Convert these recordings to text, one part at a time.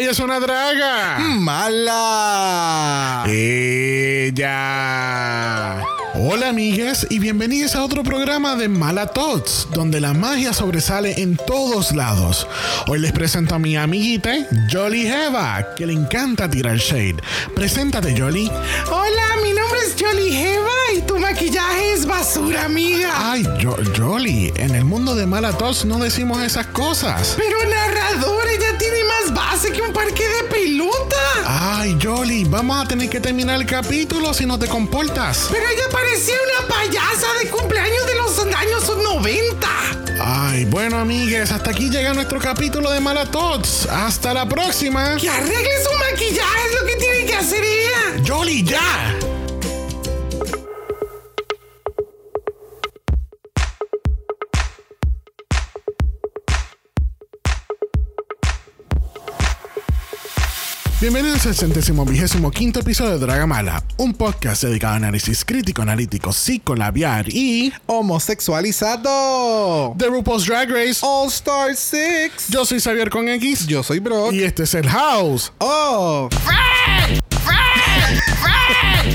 Ella es una draga. Mala. Ella. Hola amigas y bienvenidos a otro programa de Malatots, donde la magia sobresale en todos lados. Hoy les presento a mi amiguita, Jolly Heva, que le encanta tirar shade. Preséntate, Jolly. Hola, mi nombre es Jolly Heva y tu maquillaje es basura, amiga. Ay, Jo- Jolly, en el mundo de Malatots no decimos esas cosas. Pero narrador, ella tiene más base que un parque de pelota. Ay, Jolly, vamos a tener que terminar el capítulo si no te comportas. Pero ella parecía una payasa de cumpleaños de los años 90. Ay, bueno, amigues, hasta aquí llega nuestro capítulo de Malatots. Hasta la próxima. Que arregle su maquillaje es lo que tiene que hacer ella. Jolly, ya. Bienvenidos al centésimo vigésimo quinto episodio de Dragamala, un podcast dedicado a análisis crítico, analítico, psicolabiar y Homosexualizado. The RuPaul's Drag Race. All Star 6. Yo soy Xavier con X Yo soy Brock. y este es el House. Oh.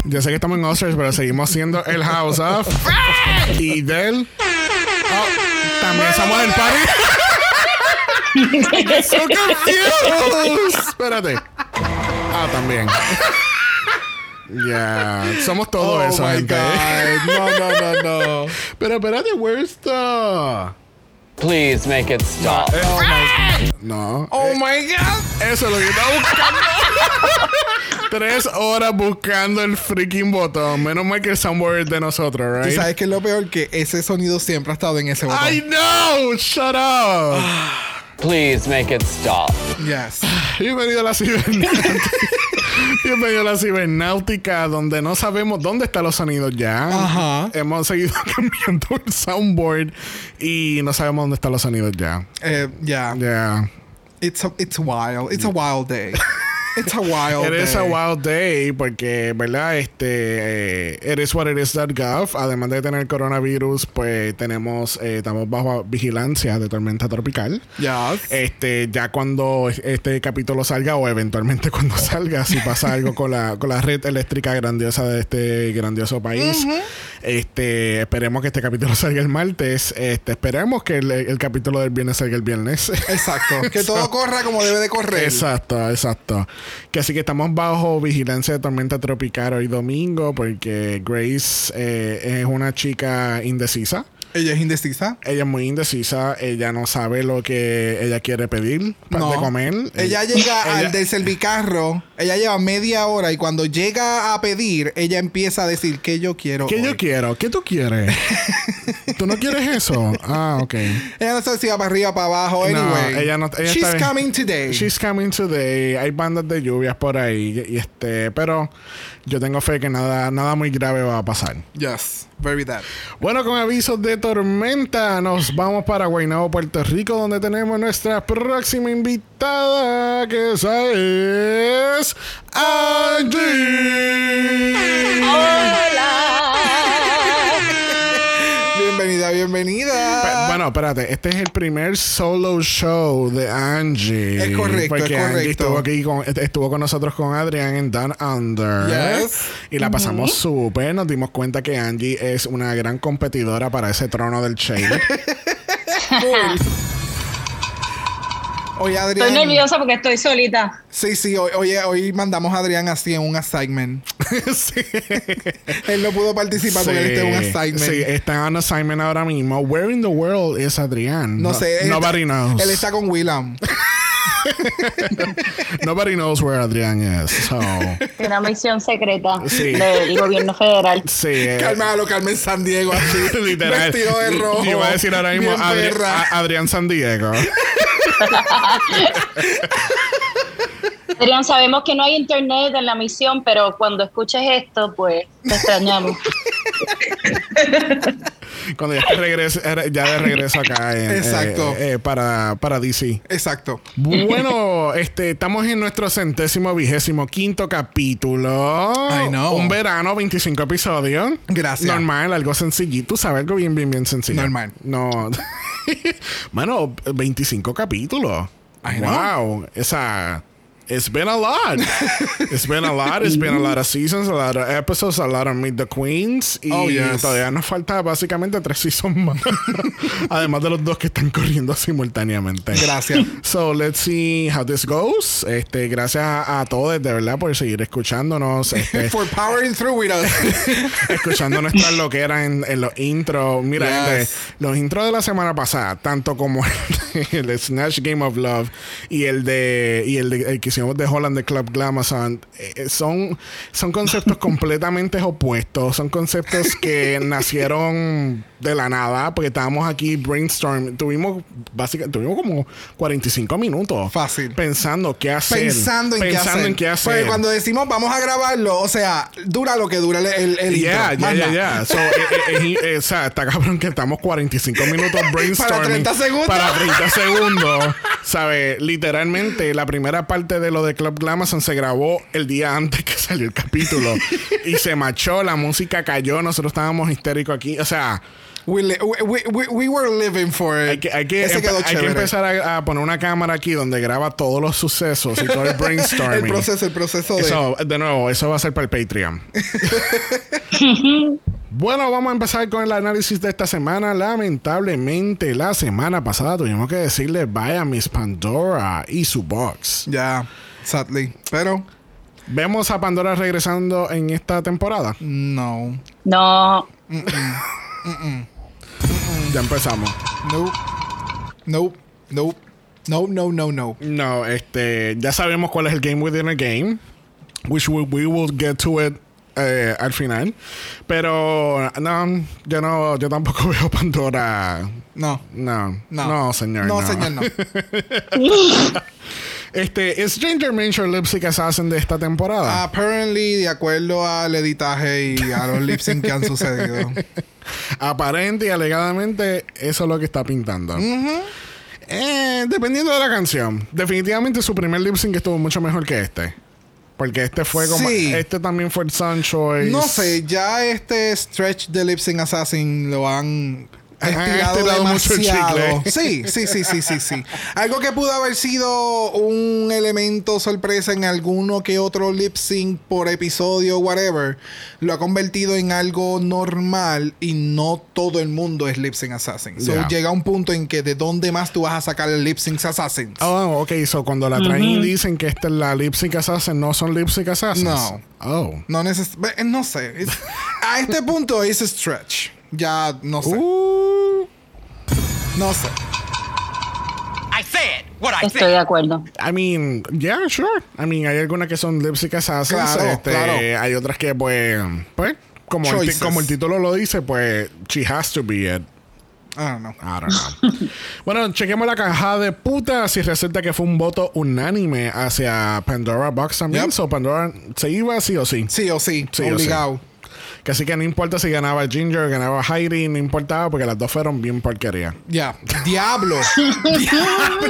Ya sé que estamos en Oscars, pero seguimos siendo el House of y del. Oh, también somos el party. so confused. Espérate. Ah, también. Ya, somos todo Oh eso, my gente. God. No, no, no, no. Pero espérate, where's the. Please make it stop. Oh my, No. oh my God. Eso es lo que estaba buscando. Tres horas buscando el freaking botón. Menos mal que el soundboard es de nosotros, ¿Tú right? sabes qué es lo peor? Que ese sonido siempre ha estado en ese botón. I know! Shut up! Please make it stop. Yes. Bienvenido a la cibernáutica. Bienvenido a la cibernáutica, donde no sabemos dónde están los sonidos ya. Ajá. Hemos seguido cambiando el soundboard y no sabemos dónde están los sonidos ya. Eh, yeah. Ya. It's a, it's wild. It's a wild day. It's a wild It day. is a wild day porque, ¿verdad? Este, eh, it is what it is.gov. Además de tener coronavirus, pues tenemos, eh, estamos bajo vigilancia de tormenta tropical. Yes. Este, ya cuando este capítulo salga o eventualmente cuando salga, si pasa algo con la, con la red eléctrica grandiosa de este grandioso país, este, esperemos que este capítulo salga el martes. Este, esperemos que el, el capítulo del viernes salga el viernes. Exacto. Que todo corra como debe de correr. Exacto, exacto. Que así que estamos bajo vigilancia de tormenta tropical hoy domingo porque Grace eh, es una chica indecisa. Ella es indecisa. Ella es muy indecisa, ella no sabe lo que ella quiere pedir pa- No. de comer. Ella llega ella- al del servicarro. Ella lleva media hora y cuando llega a pedir, ella empieza a decir que yo quiero. ¿Qué hoy?". yo quiero? ¿Qué tú quieres? ¿Tú no quieres eso? Ah, ok. Ella no sabe si va para arriba para abajo. No, Anyway. ella no- ella She's está- coming today. She's coming today. Hay bandas de lluvias por ahí. Y este, pero yo tengo fe que nada, nada muy grave va a pasar. Yes. Very that. Bueno, con avisos de tormenta, nos vamos para Guaynabo, Puerto Rico, donde tenemos nuestra próxima invitada, que esa es Angie. Bienvenida, bienvenida. Pe- Bueno, espérate, este es el primer solo show de Angie. Es correcto, Porque es Angie estuvo aquí con, estuvo con nosotros con Adrián en Down Under. Yes. Y la pasamos súper. Nos dimos cuenta que Angie es una gran competidora para ese trono del shade. Adrián. Estoy nerviosa porque estoy solita. Sí, sí, hoy, hoy mandamos a Adrián así en un assignment. sí. Él no pudo participar porque él está en un assignment. Sí, está en assignment ahora mismo. Where in the world is Adrián? No sé. él Nobody está- knows. Él está con Willam. Nobody knows where Adrián is. So, Una misión secreta Sí. del gobierno federal. sí. eh, Cálmalo, Carmen San Diego así. Literal. Vestido de rojo. Yo iba a decir ahora mismo Adri- a- Adrián San Diego. Adrián, sabemos que no hay internet en la misión, pero cuando escuches esto, pues te extrañamos. Cuando ya, regrese- eh, ya de regreso acá en, Exacto. eh, eh, para, para DC. Exacto. Bueno, este, estamos en nuestro centésimo vigésimo quinto capítulo. I know. Un verano, 25 episodios. Gracias. Normal, algo sencillito, ¿sabes? Algo bien, bien, bien sencillo. Normal. No. bueno, 25 capítulos. I know. wow. Esa. It's been a lot. it's been a lot. It's been a lot of seasons, a lot of episodes, a lot of Meet the Queens. Y Oh, yes. todavía nos falta básicamente tres seasons más. Además de los dos que están corriendo simultáneamente. Gracias. So, let's see how this goes. Este, gracias a, a todos, de verdad, por seguir escuchándonos. Este, For powering through with us. escuchando nuestras loqueras en, en los intros. Mira, Yes. los intros de la semana pasada, tanto como el, de Snatch Game of Love y el de y el, de, el que hicimos de Holland de Club Glamazon, eh, son, son conceptos completamente opuestos. Son conceptos que nacieron de la nada, porque estábamos aquí brainstorm. Tuvimos básicamente, tuvimos como 45 minutos. Fácil. Pensando qué hacer. Pensando en qué hacer. en qué hacer. Porque cuando decimos vamos a grabarlo, o sea, dura lo que dura el, el, el Ya, intro. ya, ya, o sea, está cabrón que estamos 45 minutos brainstorming. 30 segundos. Para 30 segundos. ¿Sabes? Literalmente, la primera parte de lo de Club Glamazon se grabó el día antes que salió el capítulo. y se machó, la música cayó, nosotros estábamos histéricos aquí. O sea, We, li- we, we, we were living for it. hay que, hay que, empe- hay que empezar a, a poner una cámara aquí donde graba todos los sucesos y todo el brainstorming. El proceso, el proceso de... Eso, de nuevo, eso va a ser para el Patreon. bueno, vamos a empezar con el análisis de esta semana. Lamentablemente, la semana pasada tuvimos que decirle bye a Miss Pandora y su box. Ya, sadly. Pero, ¿Vemos a Pandora regresando en esta temporada? no. No, Ya empezamos. Nope. Nope. Nope. No, no, no, no. No, este, ya sabemos cuál es el game within a game, which we, we will get to it eh, al final. Pero no, yo no, yo tampoco veo Pandora. No. No, No. no, señor. No, señor, no. Este, ¿es Ginger Minch el lip sync assassin de esta temporada? Apparently, de acuerdo al editaje y a los lip sync que han sucedido. Aparente y alegadamente, eso es lo que está pintando. Eh, dependiendo de la canción. Definitivamente su primer lip sync estuvo mucho mejor que este. Porque este fue como. Sí. Este también fue el Sun Choice. No sé, ya este stretch de Lip Sync Assassin lo Han estirado estirado mucho el demasiado. chicle. Sí, sí, sí, sí, sí, sí. Algo que pudo haber sido un elemento sorpresa en alguno que otro lip sync por episodio, whatever, lo ha convertido en algo normal y no todo el mundo es lip sync assassin. So llega un punto en que de dónde más tú vas a sacar el lip sync assassin. Oh, ok. So cuando la traen y dicen que esta es la lip sync assassin, no son lip sync assassins. No. Oh. No no sé. A este punto es stretch. Ya no sé. Uh, No sé. I said what I estoy said. de acuerdo. I mean, yeah, sure. I mean, hay algunas que son lip sync assassins. Claro, este, claro. Hay otras que, pues, pues como el, como el título lo dice, pues, she has to be it. I don't know. I don't know. bueno, chequemos la caja de puta si resulta que fue un voto unánime hacia Pandora Box también. Yep. So Pandora se iba sí o sí. Sí o sí, Sí o obligado. Que así que no importa si ganaba Ginger, ganaba Heidi, no importaba porque las dos fueron bien porquería. Ya. Diablo. Diablo.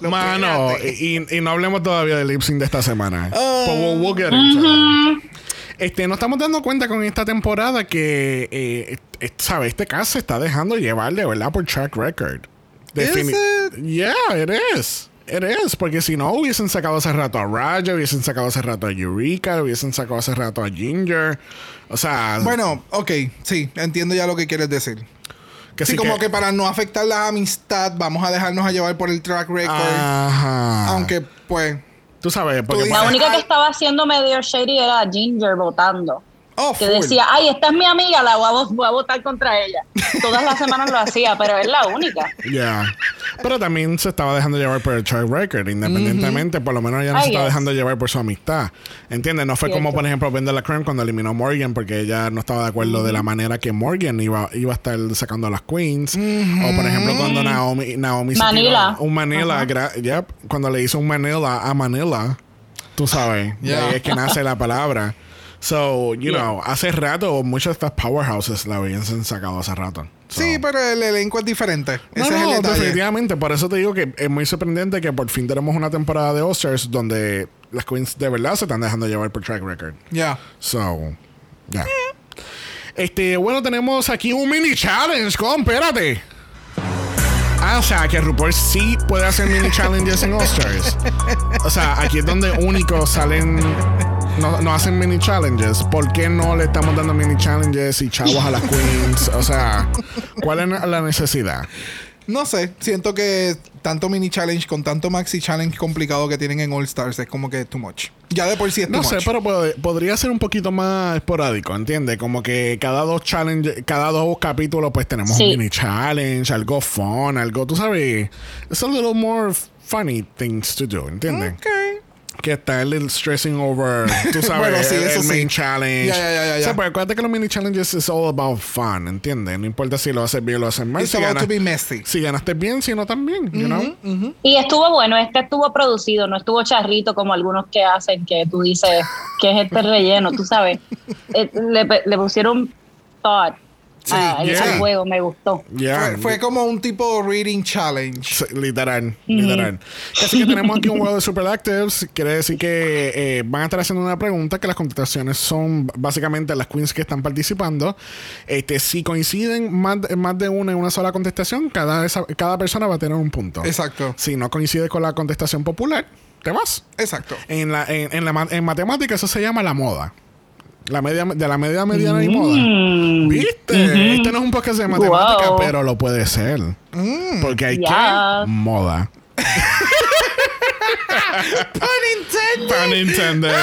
Mano, y, y no hablemos todavía del lip sync de esta semana. Ah. But we'll- we'll get into it. Este, nos estamos dando cuenta con esta temporada que, eh, ¿sabes? Este caso se está dejando llevar de verdad por track record. Defini- it? Yeah, it is. It is. Porque si no, hubiesen sacado hace rato a Raja, hubiesen sacado hace rato a Eureka, hubiesen sacado hace rato a Ginger. O sea, Bueno, ok, sí, entiendo ya lo que quieres decir. que sí, como que... para no afectar la amistad, vamos a dejarnos a llevar por el track record. Ajá. Aunque, pues. Tú sabes, porque dices- La única que estaba haciendo medio shady era Ginger votando. Oh, Que decía, ay, esta es mi amiga, la voy a, vo- voy a votar contra ella. Todas las semanas lo hacía, pero es la única. Ya. Pero también se estaba dejando llevar por el track record, independientemente, por lo menos ella no I se estaba guess. dejando llevar por su amistad. ¿Entiendes? No fue como, por ejemplo, Vendela la Creme cuando eliminó a Morgan, porque ella no estaba de acuerdo de la manera que Morgan iba, iba a estar sacando a las queens. O, por ejemplo, cuando Naomi, Naomi Manila. un Manila, yep, cuando le hizo un Manila a Manila, tú sabes, de Yeah. ahí es que nace la palabra. So, you Yeah. know, hace rato muchos de estas powerhouses la habían sacado hace rato. So- Sí, pero el elenco es diferente. no, Ese es el definitivamente. Por eso te digo que es muy sorprendente que por fin tenemos una temporada de Oscars donde las queens de verdad se están dejando llevar por track record. Ya. So, ya. Este, bueno, tenemos aquí un mini challenge con, espérate. Ah, o sea, que RuPaul sí puede hacer mini challenges en All Stars. O sea, aquí es donde únicos salen. No, no hacen mini challenges. ¿Por qué no le estamos dando mini challenges y chavos a las queens? O sea, ¿cuál es la necesidad? No sé, siento que tanto mini challenge con tanto maxi challenge complicado que tienen en All Stars es como que too much. Ya de por sí es too No sé, much. pero pod- podría ser un poquito más esporádico, ¿entiendes? Como que cada dos challenge, cada dos capítulos, pues tenemos Sí. un mini challenge, algo fun, algo, tú sabes, it's a little more funny things to do, ¿entiendes? Ok. Que está el little stressing over, tú sabes, Bueno, sí, el, eso el main sí. challenge. Ya, ya, ya, ya, O sea, pues acuérdate que los mini challenges is all about fun, ¿entiendes? No importa si lo haces bien o lo haces mal. It's Si, about ganas- to be messy. si ganaste bien, si no también, you know? Y estuvo bueno, este estuvo producido, no estuvo charrito como algunos que hacen, que tú dices que es este relleno, tú sabes. Eh, le, le pusieron thought a- yeah. al juego, me gustó. Yeah. Fue, fue como un tipo reading challenge. Sí, Literal, literal. Así que tenemos aquí un juego de Super Actives. Quiere decir que eh, van a estar haciendo una pregunta que las contestaciones son básicamente las queens que están participando. Este, si coinciden más, de- más de una en una sola contestación, cada, esa- cada persona va a tener un punto. Exacto. Si no coincide con la contestación popular, te vas. Exacto. En, la, en, en la en matemática eso se llama la moda. La media, de la media mediana y moda. ¿Viste? Este no es un podcast de matemática, Wow. pero lo puede ser. Porque hay Yes. que moda. Pun intended. Pun intended.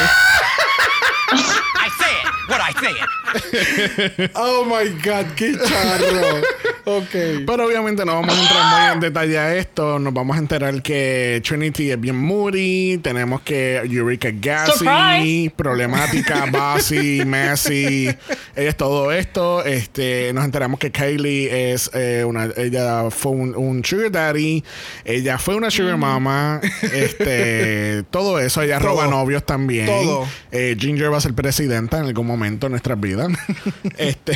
I said what I said. Oh my god, qué charro. Ok. Pero obviamente no vamos a entrar muy en detalle a esto. Nos vamos a enterar que Trinity es bien moody. Tenemos que Eureka gassy, Surprise. problemática, bossy, messy. Ella es todo esto. Este, nos enteramos que Kylie es eh, una, ella fue un, un sugar daddy. Ella fue una sugar mama. Este, todo eso. Ella Todo. roba novios también. Todo. Eh, Ginger va a ser presidenta en algún momento en nuestras vidas. este,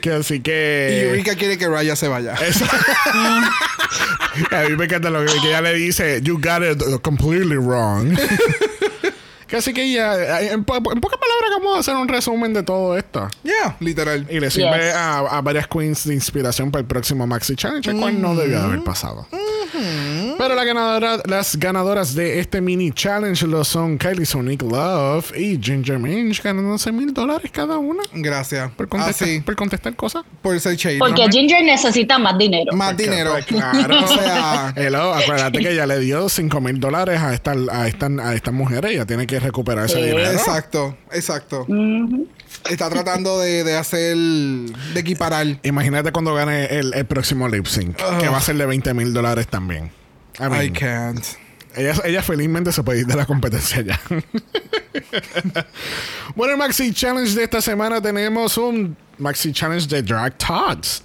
que así Y que. Eureka quiere que Raya se vaya. A mí me encanta lo que, que ella le dice, you got it completely wrong. así que ella, en, po- en pocas palabras, vamos a hacer un resumen de todo esto. Yeah, literal. Y le sirve Yes. a, a varias queens de inspiración para el próximo Maxi Challenge, el cual no debió de haber pasado. Pero la ganadora, las ganadoras de este mini challenge lo son Kylie Sonic Love y Ginger Minch, ganando 11 mil dólares cada una Gracias. por contestar, Así, por contestar cosas. por ser shady. Porque Ginger necesita más dinero. Más dinero. Pues claro. o sea, Hello, acuérdate que ella le dio 5 mil dólares a estas a esta, a estas mujeres. Ella tiene que recuperar ese Sí. dinero. exacto, exacto. Está tratando de, de hacer, de equiparar. Imagínate cuando gane el, el próximo lip sync, que va a ser de 20 mil dólares también. I mean, I can't. ella, ella felizmente se puede ir de la competencia ya. bueno, el Maxi Challenge de esta semana tenemos un Maxi Challenge de Drag Tots.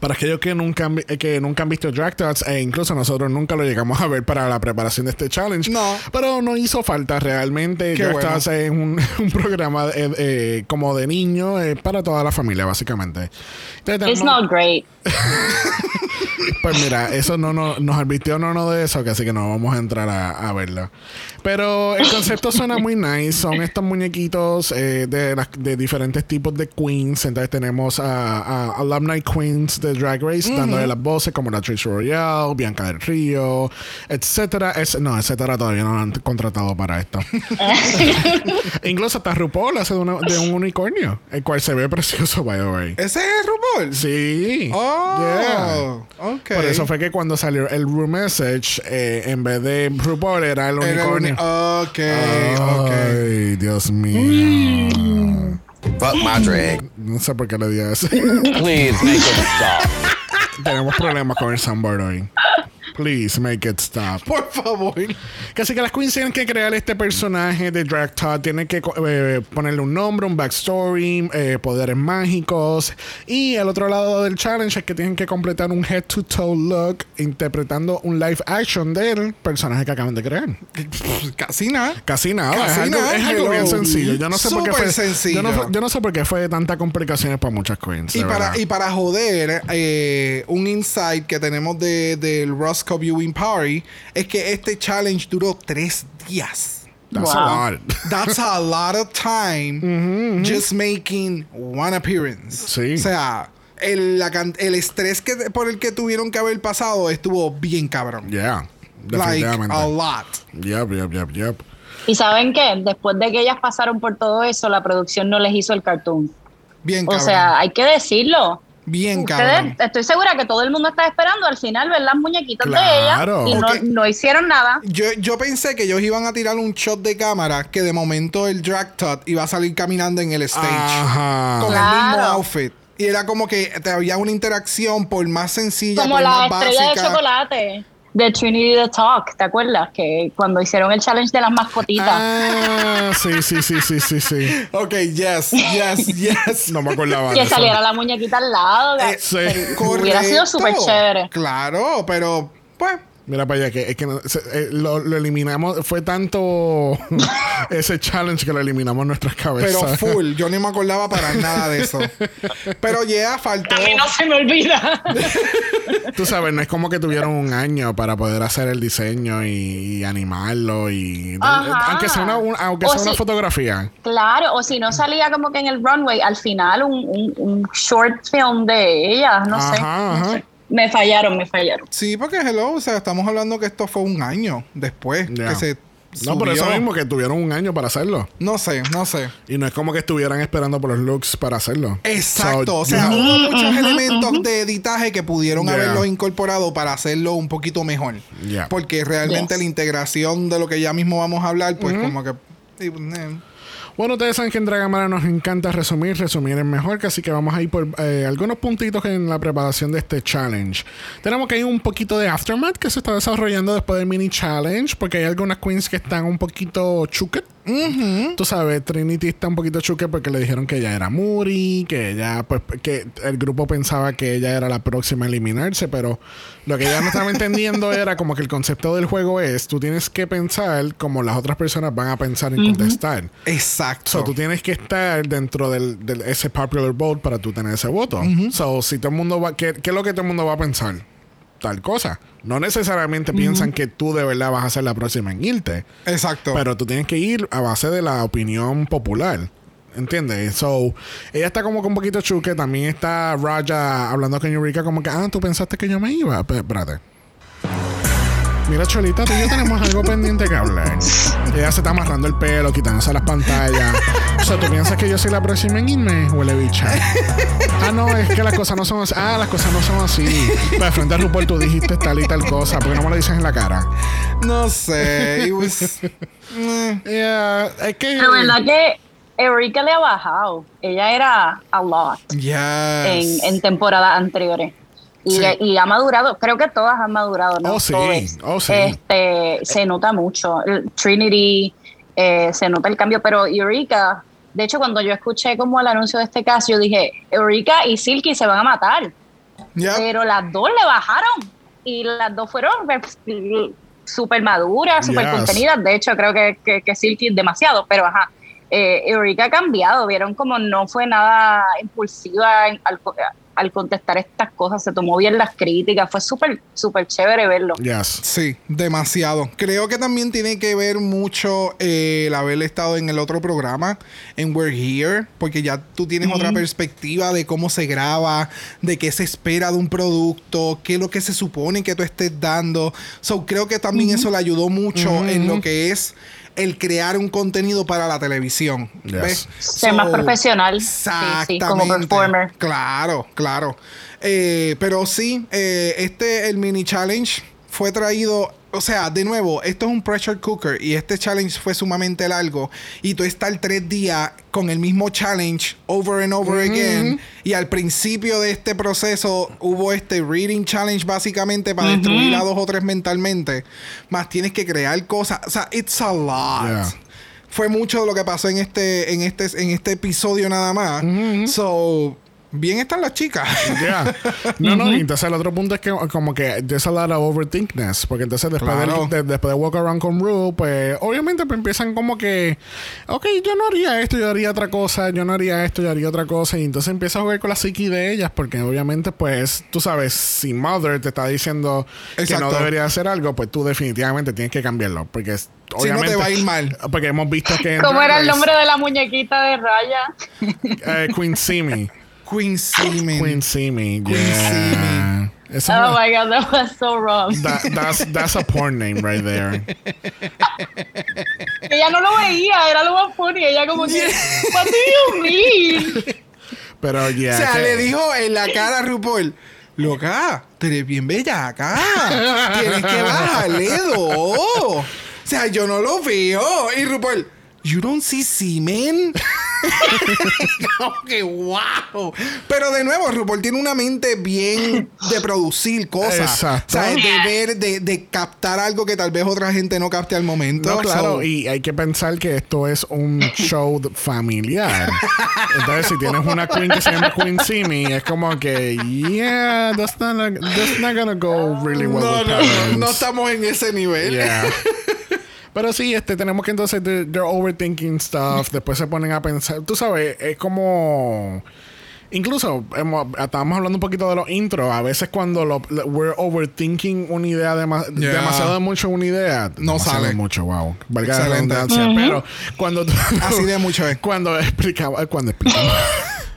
Para aquellos que nunca, han, eh, que nunca han visto Drag Tots, e incluso nosotros nunca lo llegamos a ver para la preparación de este challenge. No. Pero no hizo falta realmente. Qué Drag bueno. Tots es un, un programa eh, eh, como de niños eh, para toda la familia, básicamente. Entonces, It's not great. pues mira, eso no, no nos advirtió no, no de eso, que así que no vamos a entrar a, a verlo. Pero el concepto suena muy nice. Son estos muñequitos eh, de, las- de diferentes tipos de queens. Entonces tenemos a, a alumni queens de Drag Race dándole las voces como la Trish Royale, Bianca del Río, etcétera. Es, no, etcétera todavía no lo han contratado para esto. Incluso hasta RuPaul hace de, una- de un unicornio, el cual se ve precioso, by the way. ¿Ese es RuPaul? Sí. Oh, Yeah. Por eso fue que cuando salió el Room Message, eh, en vez de RuPaul Era el unicornio. Uni- ok, ok. Ay, Dios mío. Fuck my drag. No sé por qué le di eso. Please make it stop. Tenemos problemas con el soundboard hoy. Please make it stop. Por favor. Que así que las queens tienen que crear este personaje de Drag Todd, tienen que eh, ponerle un nombre, un backstory, eh, poderes mágicos. Y el otro lado del challenge es que tienen que completar un head to toe look interpretando un live action del personaje que acaban de crear. Casi nada. Casi nada, Casi es algo, nada, es algo bien sencillo. Yo no sé por qué fue. Yo no, fue- yo no sé por qué fue tanta complicaciones para muchas queens. Y de para, verdad. y para joder, eh, un insight que tenemos de, del Roscoe Viewing Party es que este challenge duró tres días. That's Wow. a lot. That's a lot of time just making one appearance. Sí. O sea, el, la el estrés que, por el que tuvieron que haber pasado estuvo bien cabrón. Yeah. Like, a lot. Yep, yep, yep, yep. Y saben qué, después de que ellas pasaron por todo eso, la producción no les hizo el cartoon. Bien O cabrón. sea, hay que decirlo. Bien Ustedes, cabrón. estoy segura que todo el mundo está esperando al final ver las muñequitas Claro. de ellas y Ok. no, no hicieron nada. Yo, yo pensé que ellos iban a tirar un shot de cámara que de momento el drag tot iba a salir caminando en el stage Ajá. con el Claro. mismo outfit. Y era como que había una interacción por más sencilla, Como por la más estrella de básica. chocolate de Trinity the Talk, ¿te acuerdas? Que cuando hicieron el challenge de las mascotitas. Ah, sí, sí, sí, sí, sí, sí. Ok, yes, yes, yes. No me acordaba que saliera la muñequita al lado. Eh, Sí. Hubiera sido súper chévere. Claro, pero pues Mira para allá, que es que no- se- eh, lo, lo eliminamos. Fue tanto ese challenge que lo eliminamos en nuestras pero cabezas. full. Yo ni me acordaba para nada de eso. Pero ya faltó. A mí no se me olvida. Tú sabes, no es como que tuvieron un año para poder hacer el diseño y, y animarlo y Ajá. aunque sea una, un- aunque O sea una si- fotografía. claro, o si no salía como que en el runway, al final un, un, un short film de ellas, no sé. Ajá, no ajá. sé. Me fallaron, me fallaron. Sí, porque hello, o sea, estamos hablando que esto fue un año después Ya. que se No, por eso subió. mismo que tuvieron un año para hacerlo. No sé, no sé. Y no es como que estuvieran esperando por los looks para hacerlo. Exacto, So, o sea, hubo muchos elementos de editaje que pudieron Yeah. haberlos incorporado para hacerlo un poquito mejor. Yeah. Porque realmente Yes. la integración de lo que ya mismo vamos a hablar, pues como que... Bueno, ustedes saben que en Dragamara nos encanta resumir, resumir es mejor, así que vamos a ir por eh, algunos puntitos en la preparación de este challenge. Tenemos que hay un poquito de aftermath que se está desarrollando después del mini challenge, porque hay algunas queens que están un poquito chuket. Tú sabes, Trinity está un poquito chuque porque le dijeron que ella era Muri, que ella, pues, que el grupo pensaba que ella era la próxima a eliminarse, pero lo que ella no estaba entendiendo era como que el concepto del juego es, tú tienes que pensar como las otras personas van a pensar en contestar. Exacto. So, tú tienes que estar dentro del, del- ese popular vote para tú tener ese voto. So, si todo el mundo va... ¿qué, qué es lo que todo el mundo va a pensar? Tal cosa. No necesariamente piensan que tú de verdad vas a ser la próxima en irte. Exacto. Pero tú tienes que ir a base de la opinión popular. ¿Entiendes? So, ella está como que un poquito chuque. También está Raja hablando con Eureka como que, ah, tú pensaste que yo me iba. Pe- espérate. Mira, Cholita, tú y yo tenemos algo pendiente que hablar. Ella se está amarrando el pelo, quitándose las pantallas. O sea, ¿tú piensas que yo soy la próxima en irme? Huele bicha. Ah, no, es que las cosas no son así. Ah, las cosas no son así. Pero frente a RuPaul tú dijiste tal y tal cosa. ¿Por qué no me lo dices en la cara? no sé. it was- eh. Yeah, es que... La verdad que Eureka le ha bajado. Ella era a lot Yes. en, en temporadas anteriores. Y, Sí. y ha madurado, creo que todas han madurado, ¿no? Oh, sí, Todas. oh, sí. Este, se nota mucho. Trinity, eh, se nota el cambio, pero Eureka, de hecho, cuando yo escuché como el anuncio de este caso, yo dije, Eureka y Silky se van a matar. Pero las dos le bajaron y las dos fueron súper maduras, súper Yes. contenidas. De hecho, creo que, que, que Silky demasiado, pero ajá. Eh, Eureka ha cambiado, vieron como no fue nada impulsiva en- al, al contestar estas cosas, se tomó bien las críticas, fue súper, súper chévere verlo. Yes. Sí, demasiado. Creo que también tiene que ver mucho eh, el haber estado en el otro programa, en We're Here, porque ya tú tienes otra perspectiva de cómo se graba, de qué se espera de un producto, qué es lo que se supone que tú estés dando. So, creo que también eso le ayudó mucho en lo que es el crear un contenido para la televisión. Yes. ¿Ves? Ser más profesional, sí, sí, como Exactamente. performer. Claro, claro. Eh, pero sí, eh, este, el mini challenge fue traído. O sea, de nuevo, esto es un pressure cooker y este challenge fue sumamente largo. Y tú estás tres días con el mismo challenge over and over again. Y al principio de este proceso hubo este reading challenge básicamente para destruir a dos o tres mentalmente. Más tienes que crear cosas. O sea, it's a lot Yeah. fue mucho de lo que pasó en este, en este, en este episodio nada más. So, bien están las chicas. Yeah. No, no, y entonces el otro punto es que como que there's a lot of overthinkness, porque entonces después, Claro. del- de, después de Walk Around con Rue, pues obviamente pues, empiezan como que, ok, yo no haría esto, yo haría otra cosa, yo no haría esto, yo haría otra cosa, y entonces empieza a jugar con la psiqui de ellas, porque obviamente pues tú sabes, si Mother te está diciendo que no debería hacer algo, pues tú definitivamente tienes que cambiarlo, porque es- Si no obviamente te va a ir mal. Porque hemos visto que ¿Cómo era el nombre de la muñequita de Raya? eh, Queen Simi. Queen Seaman. Queen Simi. Queen yeah. Oh my god, that was so wrong. that- that's, that's a porn name right there. Ella no lo veía, era lo más funny. Ella como que, what do you mean? Pero ya. o sea, que- le dijo en la cara a RuPaul, loca, tú eres bien bella acá. Tienes que bajarle dos. O sea, yo no lo veo. Y RuPaul, you don't see semen. Como que wow. Pero de nuevo, RuPaul tiene una mente bien de producir cosas. Exacto. O sea, de ver, de, de captar algo que tal vez otra gente no capte al momento. No, claro, So, y hay que pensar que esto es un show familiar. Entonces, si tienes una queen que se llama Queen Simi, es como que, yeah, that's not, that's not gonna go really well no, with no, no, no estamos en ese nivel. Yeah. Pero sí, este, tenemos que entonces, they're, they're overthinking stuff. Después se ponen a pensar. Tú sabes, es como. Incluso, hemos- estábamos hablando un poquito de los intros. A veces cuando lo, lo- we're overthinking una idea, dema- Yeah. demasiado de mucho una idea. No sale. mucho, wow. Valga la redundancia. Pero cuando tú- Así de mucho es. Cuando explicaba, cuando explicamos.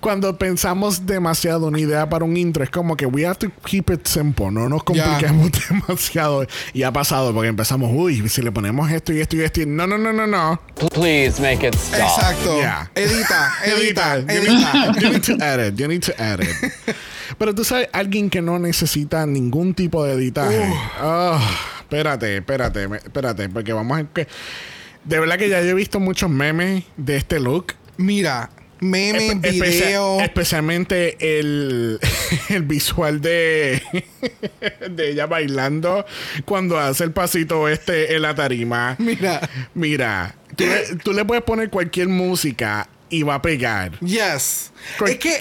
Cuando pensamos demasiado una idea para un intro, es como que we have to keep it simple, no nos compliquemos demasiado. Y ha pasado porque empezamos, uy, si le ponemos esto y esto y esto, y no, no, no, no, no. Please make it stop. Exacto. Yeah. Edita, edita, edita. You need to edit, you need to edit. Pero tú sabes, alguien que no necesita ningún tipo de editaje. Ah, espérate, espérate, espérate, porque vamos a... que- De verdad que ya yo he visto muchos memes de este look. Mira, meme, Espe- especia- video. especialmente el, el visual de, de ella bailando cuando hace el pasito este en la tarima. Mira. Mira, tú le, tú le puedes poner cualquier música y va a pegar. Yes. Es que,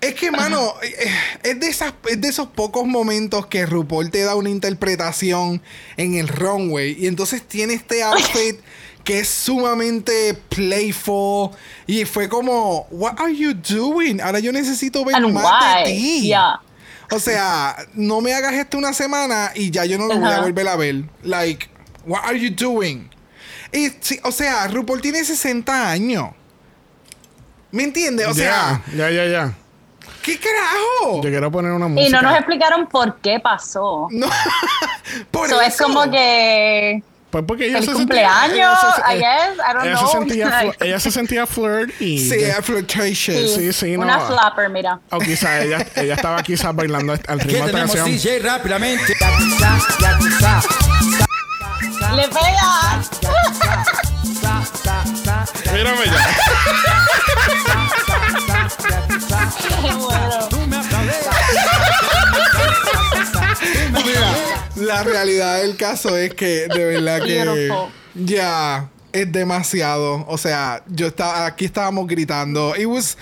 es que, mano, eh, es de, esas, es de esos pocos momentos que RuPaul te da una interpretación en el runway. Y entonces tiene este outfit que es sumamente playful. Y fue como, What are you doing? Ahora yo necesito ver And más why? de ti. Yeah. O sea, no me hagas esto una semana y ya yo no lo voy a volver a ver. Like, what are you doing? Y, sí, o sea, RuPaul tiene 60 años. ¿Me entiendes? O sea, ya, ya, ya. ¿qué carajo? Yo quiero poner una música. Y no nos explicaron por qué pasó. No. Por So, es eso. como que Pues porque ella el se cumpleaños, sentía, ella se- I guess, I don't ella know. Se sentía ella se sentía flirt y... Sí, es flirtatious. Sí, sí, no. Una flapper, mira. O quizá ella, ella estaba quizás bailando al ritmo de tenemos canción. DJ rápidamente. ¡Le pega! Mírame ya. Qué bueno. La realidad del caso es que de verdad que ya es demasiado. O sea, yo estaba aquí estábamos gritando. It was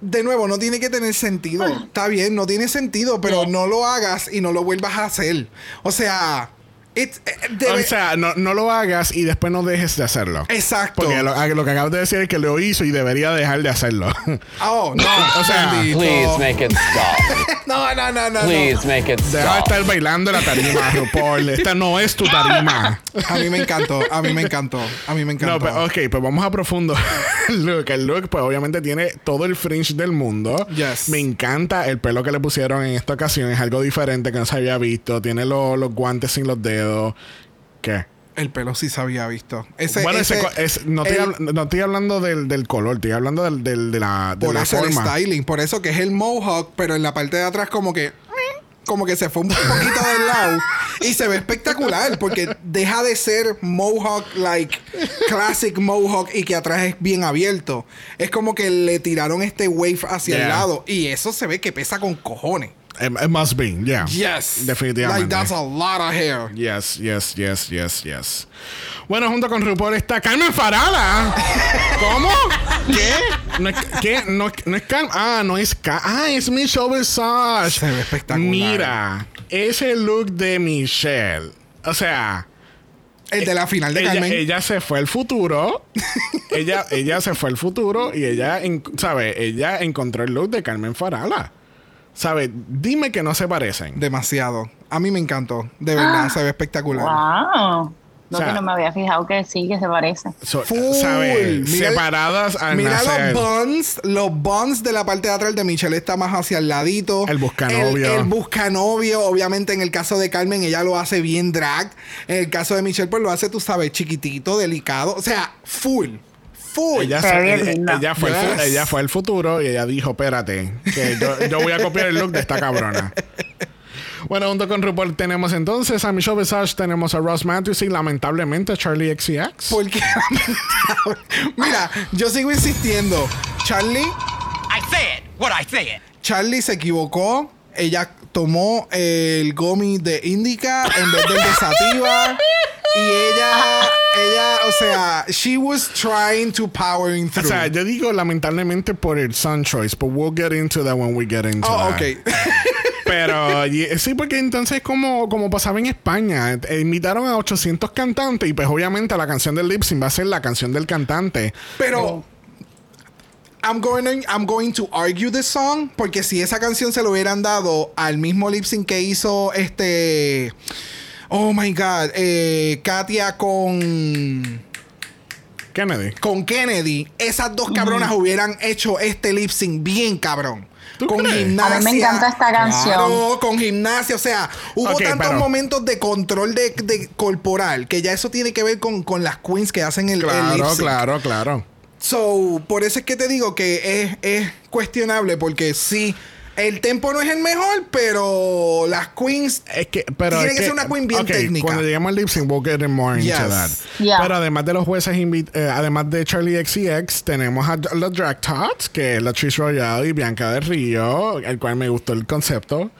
de nuevo, no tiene que tener sentido. Está bien, no tiene sentido, pero no lo hagas y no lo vuelvas a hacer. O sea, it's- eh, debe- O sea, no, no lo hagas y después no dejes de hacerlo. exacto. Porque lo, lo que acabas de decir es que lo hizo y debería dejar de hacerlo. Oh, no, O sea. Please make it stop. No, no, no, no. no. Please make it Deja de stop. estar bailando la tarima, RuPaul. Esta no es tu tarima. A mí me encantó, a mí me encantó, a mí me encantó. No, pero, ok, pues vamos a profundo. el look, el look, pues obviamente tiene todo el fringe del mundo. Yes. Me encanta el pelo que le pusieron en esta ocasión. Es algo diferente que no se había visto. Tiene lo- los guantes sin los dedos. ¿Qué? El pelo sí se había visto. Ese, bueno, ese ese- no, estoy el- habl- no estoy hablando del, del color, estoy hablando del, del- de la, de por la eso el forma. styling, por eso que es el mohawk, pero en la parte de atrás como que como que se fue un poquito del lado y se ve espectacular porque deja de ser mohawk like classic mohawk y que atrás es bien abierto. Es como que le tiraron este wave hacia el lado y eso se ve que pesa con cojones. It, it must be, yeah. Yes. Definitivamente. Like that's a lot of hair. Yes, yes, yes, yes, yes. Bueno, junto con RuPaul está Carmen Farala. ¿Cómo? ¿Qué? No es, ¿Qué? No, es- no es Carmen. Ah, no es Carmen. Ah, es Michelle Visage. Se ve espectacular. Mira, ese look de Michelle. O sea, El de la final de ella, Carmen. ella se fue al futuro. ella, ella se fue al futuro y ella, en- ¿sabe? Ella encontró el look de Carmen Farala. ¿Sabe? Dime que no se parecen. Demasiado. A mí me encantó. De verdad, se ve espectacular. Wow. No, O sea, que no me había fijado que sí, que se parece. So- Full. ¿sabes? Separadas al Mira nacer. los buns, los buns de la parte de atrás de Michelle está más hacia el ladito. El buscanovio. El, el buscanovio, obviamente en el caso de Carmen ella lo hace bien drag. En el caso de Michelle pues lo hace, tú sabes, chiquitito, delicado. O sea, full. Full. Ella, Se ve bien ella- linda. ella fue el fu- Yes. ella fue el futuro y ella dijo, espérate, que yo, yo voy a copiar el look de esta cabrona. Bueno, junto con RuPaul tenemos entonces a Michelle Visage, tenemos a Ross Matthews y lamentablemente a Charlie XCX. Porque Mira, yo sigo insistiendo. Charlie, I said what I said. Charlie se equivocó. Ella tomó el gomi de Indica en vez del de Sativa. Y ella, ella, o sea, she was trying to powering O through. sea, yo digo lamentablemente por el Sun Choice, but we'll get into that when we get into oh, that. ok. Pero sí, porque entonces como, como pasaba en España, eh, invitaron a 800 cantantes y pues obviamente la canción del lip sync va a ser la canción del cantante. Pero I'm going, to, I'm going to argue this song porque si esa canción se lo hubieran dado al mismo lip sync que hizo este Oh my god, eh, Katia con Kennedy. con Kennedy, esas dos cabronas hubieran hecho este lip sync bien cabrón. ¿Tú Con crees? gimnasia. A mí me encanta esta canción. Claro, con gimnasia. O sea, hubo tantos pero- momentos de control de, de corporal que ya eso tiene que ver con, con las queens que hacen el, el lip Claro, sync. claro, claro. So, por eso es que te digo que es, es cuestionable porque sí, el tempo no es el mejor, pero las queens Es que, pero Tiene es que ser una queen bien ok, técnica. Cuando lleguemos al lip sync, we'll get more into Yes. that. Yeah. Pero además de los jueces, eh, además de Charlie XCX, tenemos a los Drag Tots, que es la Trish Royale y Bianca del Río, el cual me gustó el concepto.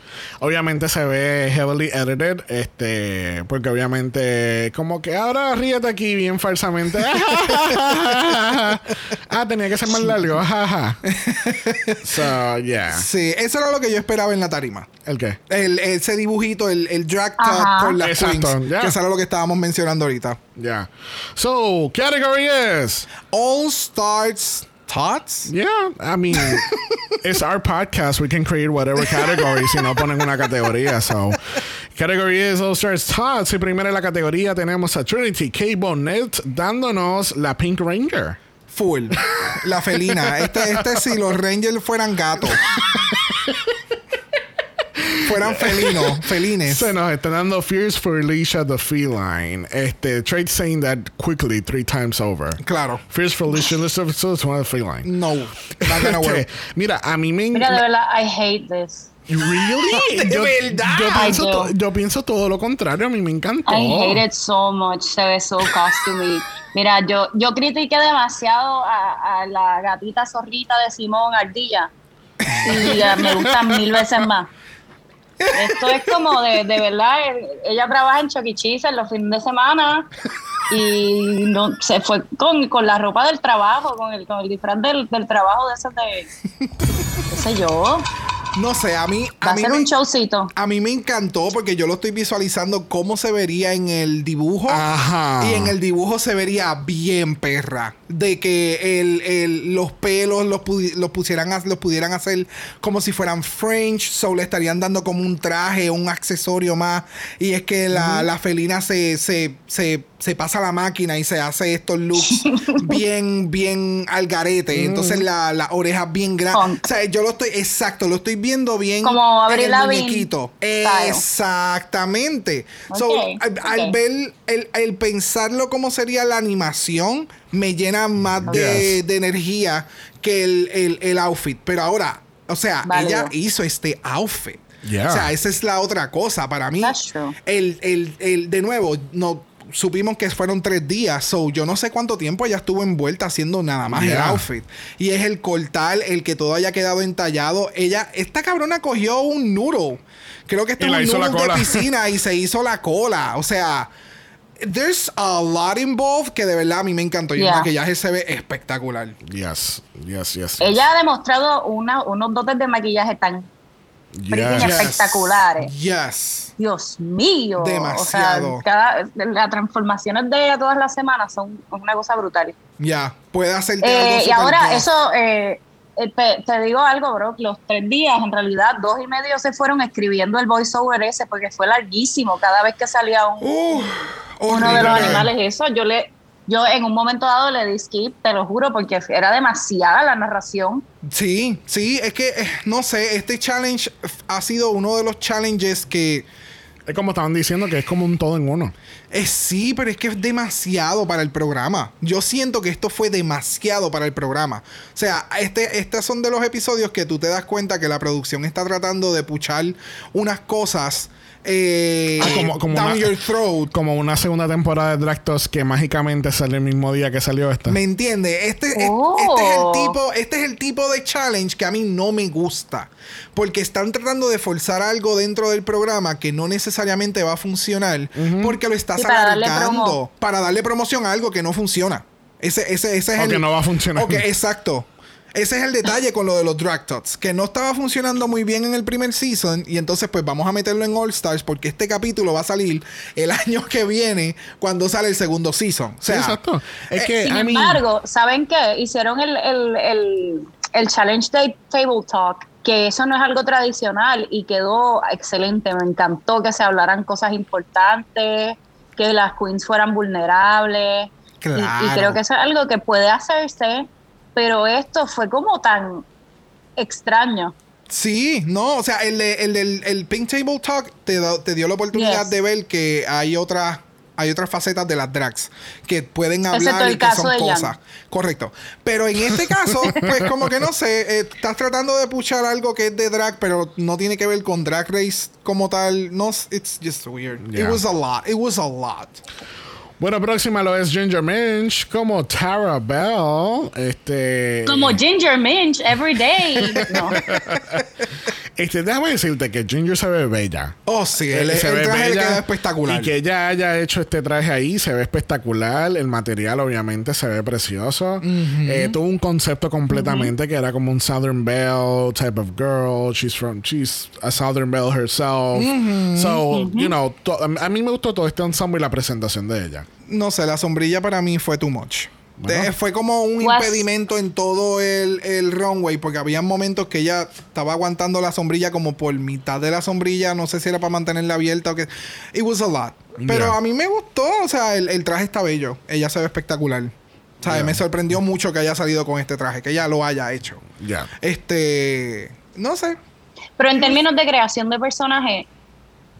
Obviamente se ve heavily edited, este, porque obviamente, como que ahora ríete aquí bien falsamente. ah, tenía que ser más largo. so, yeah. Sí, eso era lo que yo esperaba en la tarima. ¿El qué? El, ese dibujito, el, el drag top Ajá. con las Exacto, queens. ya. Que eso era lo que estábamos mencionando ahorita. Yeah. So, category is. All Stars Tots. Yeah, I mean, it's our podcast. We can create whatever category si no ponen una categoría. So, category is All Stars Tots. Y primero en la categoría tenemos a Trinity K. Bonnet dándonos la Pink Ranger. Full. La felina. Este, este si los Rangers fueran gatos. fueran felinos, felines. Se nos está dando Fierce for Alicia the Feline. Este, Trade saying that quickly three times over. Claro. Fierce for Alicia the Feline. No, not gonna Este, work. mira, a mí me. Mira, de verdad, I hate this. Really? De yo, verdad. Yo pienso, to- yo pienso todo lo contrario. A mí me encantó. I hate it so much. Se ve so costumey. Mira, yo, yo critiqué demasiado a, a la gatita zorrita de Simón Ardilla. Y me gustan mil veces más. Esto es como de, de verdad, ella trabaja en Chuck E. En los fines de semana y no, se fue con, con la ropa del trabajo, con el, con el disfraz del, del trabajo de esos de, qué sé yo, No sé, a mí. va A a mí ser me- un showcito. A mí me encantó porque yo lo estoy visualizando cómo se vería en el dibujo. Ajá. Y en el dibujo se vería bien perra. De que el, el- los pelos los, pudi- los pusieran a- los pudieran hacer como si fueran French. So le estarían dando como un traje, un accesorio más. Y es que la, la felina se, se, se, se pasa la máquina y se hace estos looks bien, bien al garete. Entonces la- las orejas bien grandes. O sea, yo lo estoy, exacto, lo estoy viendo bien. Como en el Lavigne muñequito. style. Exactamente. So, al, ver, el, el pensarlo como sería la animación, me llena más de, Yes. de energía que el, el- el outfit. Pero ahora, o sea, Válido. ella hizo este outfit. Yeah. O sea, esa es la otra cosa. Para mí, That's true. el, el, el, de nuevo, no supimos que fueron tres días. So, yo no sé cuánto tiempo ella estuvo envuelta haciendo nada más el outfit. Y es el cortar, el que todo haya quedado entallado. Ella, esta cabrona cogió un noodle. Creo que esto es un hizo la noodle de piscina y se hizo la cola. O sea, there's a lot involved que de verdad a mí me encantó. Y el maquillaje se ve espectacular. Yes, yes, yes. Ella ha demostrado una, unos dotes de maquillaje tan Yes. espectaculares. Yes. Dios mío. Demasiado. O sea, cada, las transformaciones de ella todas las semanas son una cosa brutal. Ya, puede hacerte Eh, y ahora, goth. eso, eh, eh, te, te digo algo, bro, los tres días, en realidad, dos y medio se fueron escribiendo el voiceover ese porque fue larguísimo. Cada vez que salía un, Uh, uno de los animales, eso, yo le, yo en un momento dado le di skip, te lo juro, porque era demasiada la narración. Sí, sí, es que eh, no sé, este challenge ha sido uno de los challenges que Es como estaban diciendo que es como un todo en uno. Eh, sí, pero es que es demasiado para el programa. Yo siento que esto fue demasiado para el programa. O sea, este, estos son de los episodios que tú te das cuenta que la producción está tratando de puchar unas cosas eh, Ah, como- como down una- your throat. Como una segunda temporada de Dractos que mágicamente sale el mismo día que salió esta. ¿Me entiende? Este, es- Oh. este es el tipo, este es el tipo de challenge que a mí no me gusta. Porque están tratando de forzar algo dentro del programa que no necesariamente va a funcionar. Porque lo estás para darle alargando. Para darle promoción a algo que no funciona. Ese, ese, ese es O el. que no va a funcionar. Ok, exacto. Ese es el detalle con lo de los drag tots, que no estaba funcionando muy bien en el primer season y entonces pues vamos a meterlo en All Stars porque este capítulo va a salir el año que viene cuando sale el segundo season. O Sí, sea, exacto. Es eh, que, Sin I mean, embargo, ¿saben qué? Hicieron el, el, el, el Challenge Day Table Talk, que eso no es algo tradicional y quedó excelente. Me encantó que se hablaran cosas importantes, que las queens fueran vulnerables. Y- Y, Claro. creo que eso es algo que puede hacerse, pero esto fue como tan extraño. Sí, no, o sea, el, de- el del el Pink Table Talk te, te dio la oportunidad Yes. de ver que hay otras hay otras facetas de las drags que pueden hablar el y que caso son Jan. cosas. Correcto. Pero en este caso, pues como que no sé, eh, estás tratando de puchar algo que es de drag, pero no tiene que ver con Drag Race como tal. No, it's just weird. It was a lot. It was a lot. Bueno, próxima lo es Ginger Minch como Tara Bell. Este. Como Ginger Minch, every day. No. Este, déjame decirte que Ginger se ve bella. Oh, sí, el, se el ve traje le bella queda espectacular. Y que ella haya hecho este traje ahí se ve espectacular. El material, obviamente, se ve precioso. Eh, tuvo un concepto completamente que era como un Southern Belle type of girl. She's from, she's a Southern Belle herself. So, you know, a mí me gustó todo este ensemble y la presentación de ella. No sé, la sombrilla para mí fue too much. Bueno. De- fue como un Was- impedimento en todo el, el runway, porque había momentos que ella estaba aguantando la sombrilla como por mitad de la sombrilla, no sé si era para mantenerla abierta o qué. It was a lot. Pero Yeah. a mí me gustó, o sea, el, el traje está bello, ella se ve espectacular. O sea, Yeah. me sorprendió mucho que haya salido con este traje, que ella lo haya hecho. Ya. Este, no sé. Pero en términos de creación de personaje,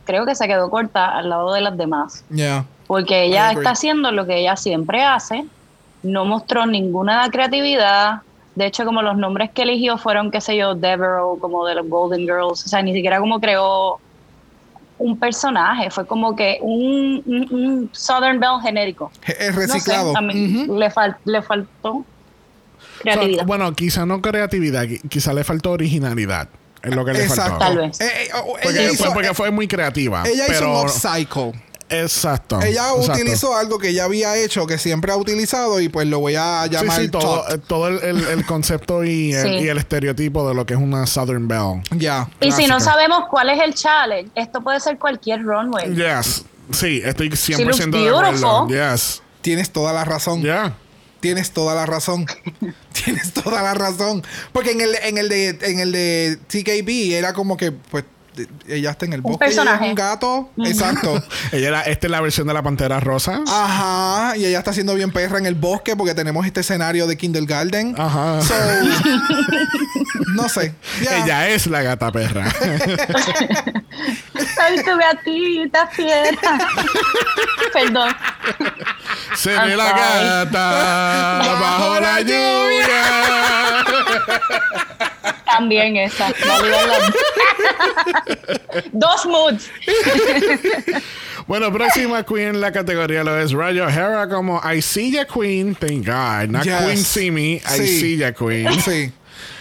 creo que se quedó corta al lado de las demás. Ya. Porque ella está haciendo lo que ella siempre hace, no mostró ninguna creatividad. De hecho, como los nombres que eligió fueron, qué sé yo, Devereaux, como de los Golden Girls. O sea, ni siquiera como creó un personaje. Fue como que un, un- un Southern Belle genérico. Es No sé, reciclado. a mí Ujú. le, fal- le faltó creatividad. So, bueno, quizá no creatividad, qui- quizá le faltó originalidad. Es lo que le Exacto. faltó. Tal vez. Eh, eh, oh, Porque, ella hizo, fue, porque fue muy creativa. ella hizo pero, un upcycle. Exacto. Ella exacto. utilizó algo que ella había hecho, que siempre ha utilizado, y pues lo voy a Sí, llamar sí, todo, tot. eh, todo el, el- el concepto y el, Sí. y el estereotipo de lo que es una Southern Belle. Ya. y si no clásica. sabemos cuál es el challenge, esto puede ser cualquier runway. Yes. Sí, estoy 100% looks de acuerdo. beautiful. Yes. Tienes toda la razón. Yeah. Tienes toda la razón. Tienes toda la razón. Porque en el, en el de en el de TKB era como que pues ella está en el Un bosque, ella es un gato. Exacto. Ella era, esta es la versión de la pantera rosa. Ajá. Y ella está haciendo bien perra en el bosque porque tenemos este escenario de Kindergarten. Ajá. So, no sé. Ella es la gata perra. Ay, tu gatita fiera. Perdón. Se ve la gata bajo la lluvia. También esa. Dos moods. Bueno, próxima queen en la categoría lo es Rayo O'Hara como Isilla Queen. Thank God. Not Yes. Queen Simi, Sí. Isilla Queen. Sí.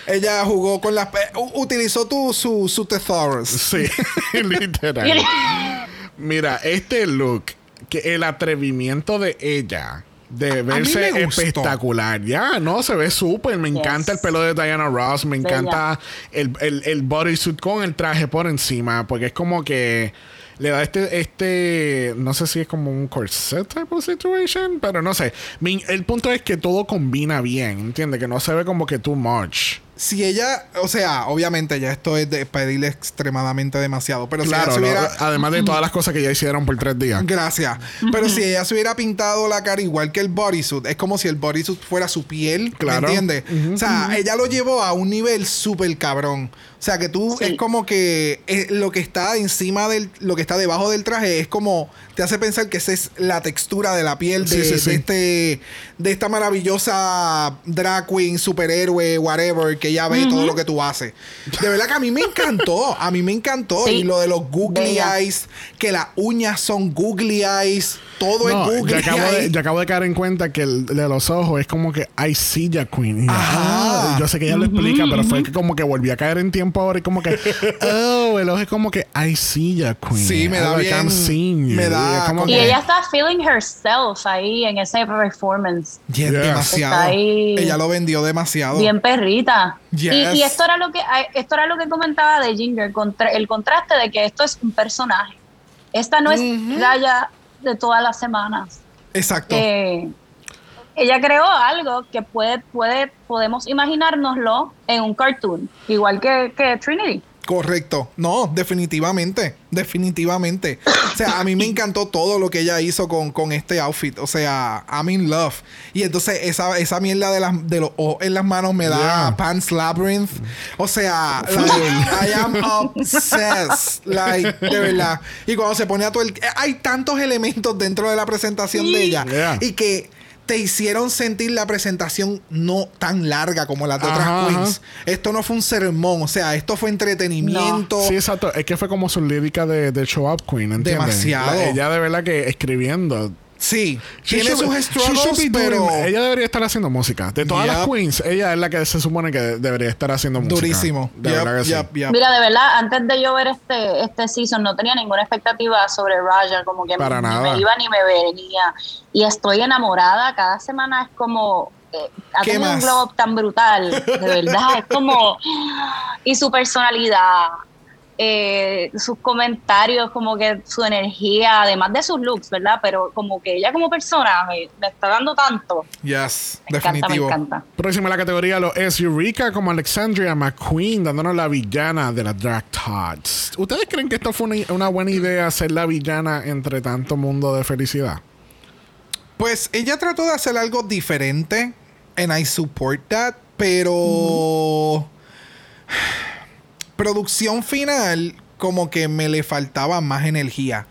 Ella jugó con las... Utilizó tu, su, su thesaurus. Sí, literal. Mira, este look, que el atrevimiento de ella de verse espectacular. Ya, no, se ve súper. Me encanta el pelo de Diana Ross. Me Bella. encanta el, el, el bodysuit con el traje por encima. Porque es como que le da este, este, no sé si es como un corset type of situation, pero no sé. Mi- el punto es que todo combina bien, ¿entiendes? Que no se ve como que too much. Si ella, o sea, obviamente ya esto es de pedirle extremadamente demasiado, pero si Claro, ella se lo- hubiera... además de todas las cosas que ya hicieron por tres días. Gracias. Pero si ella se hubiera pintado la cara igual que el bodysuit, es como si el bodysuit fuera su piel, Claro. ¿me entiendes? O sea, ella lo llevó a un nivel súper cabrón. O sea, que tú Sí. es como que eh, lo que está encima del, lo que está debajo del traje es como, te hace pensar que esa es la textura de la piel de, Sí, sí, sí. de este, de esta maravillosa drag queen, superhéroe, whatever, que ella ve todo lo que tú haces. De verdad que a mí me encantó, a mí me encantó. Sí. Y lo de los googly Bella. eyes, que las uñas son googly eyes, todo No, es googly yo, acabo de, eyes. yo acabo de caer en cuenta que el de los ojos es como que I see ya Queen. Ajá. ah, yo sé que ella lo explica, pero fue que como que volví a caer en tiempo ahora y como que, oh, el ojo es como que I see ya Queen. Sí, me da Like, bien- I'm seeing you. me Y da como Y que- ella está feeling herself ahí en ese performance. Yes, Yeah. demasiado. Ella lo vendió demasiado. Bien perrita. Yes. Y, y esto era lo que esto era lo que comentaba de Ginger, contra- el contraste de que esto es un personaje. Esta no es Raya de todas las semanas. Exacto. Eh, ella creó algo que puede, puede, podemos imaginárnoslo en un cartoon, igual que, que Trinity. Correcto. No, definitivamente. Definitivamente. O sea, a mí me encantó todo lo que ella hizo con, con este outfit. O sea, I'm in love. Y entonces esa, esa mierda de, las, de los ojos en las manos me da Yeah. Pants Labyrinth. O sea, like, I am obsessed. Like, de verdad. Y cuando se pone a todo el... Hay tantos elementos dentro de la presentación de ella. Yeah. Y que te hicieron sentir la presentación no tan larga como las de otras Ajá, queens. Esto no fue un sermón, o sea, esto fue entretenimiento. Sí, exacto. Es que fue como su lírica de, de Show Up Queen, ¿entiendes? Demasiado. La- ella de verdad que escribiendo. Sí, She tiene should- sus struggles, pero doing- ella debería estar haciendo música. De todas las Yup. queens, ella es la que se supone que debería estar haciendo música. durísimo. De Yup, verdad que sí. yup, yup. Mira, de verdad, antes de yo ver este, este season, no tenía ninguna expectativa sobre Raya, como que Para ni nada. me iba ni me venía. Y estoy enamorada, cada semana es como. eh, ha ¿Qué tenido un más? glow up tan brutal, de verdad, es como. Y su personalidad, eh, sus comentarios, como que su energía, además de sus looks, ¿verdad? Pero como que ella como persona me, me está dando tanto. Yes, Me encanta, me definitivo. encanta. Próxima a la categoría lo es Eureka como Alexandria McQueen dándonos la villana de la Dark Tots. ¿Ustedes creen que esto fue una, una buena idea ser la villana entre tanto mundo de felicidad? Pues ella trató de hacer algo diferente, and I support that, pero producción final como que me le faltaba más energía.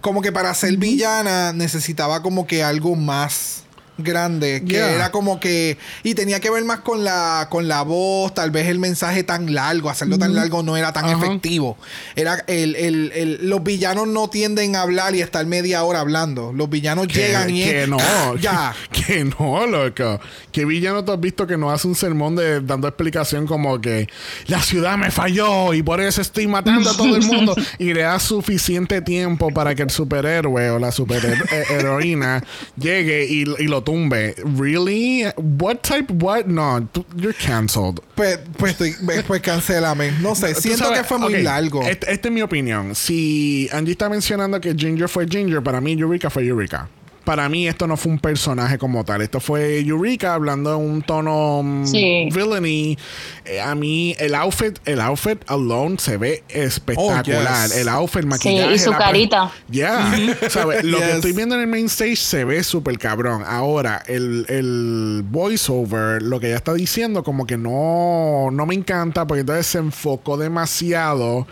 Como que para ser villana necesitaba como que algo más grande, que Yeah. era como que y tenía que ver más con la con la voz, tal vez el mensaje tan largo, hacerlo tan largo no era tan efectivo. Era el, el- el- los villanos no tienden a hablar y estar media hora hablando. Los villanos llegan y que es- no. ya. Que, no, loco. ¿Qué villano tú has visto que no hace un sermón de dando explicación como que la ciudad me falló y por eso estoy matando a todo el mundo? y le da suficiente tiempo para que el superhéroe o la superheroína llegue y, y lo tumbe. ¿Really? ¿What type? ¿What? No, you're canceled. Pues, pues, estoy- pues cancélame. No sé, siento sabes, que fue muy largo. Este- Esta es mi opinión. Si Angie está mencionando que Ginger fue Ginger, para mí Eureka fue Eureka. Para mí esto no fue un personaje como tal. Esto fue Eureka hablando en un tono mm, Sí. villainy. Eh, a mí el outfit, el outfit alone se ve espectacular. Oh, yes. El outfit, el maquillaje. y su carita. Ya. ¿Sabes? Lo que estoy viendo en el main stage se ve súper cabrón. Ahora, el, el voiceover, lo que ella está diciendo, como que no, no me encanta, porque entonces se enfocó demasiado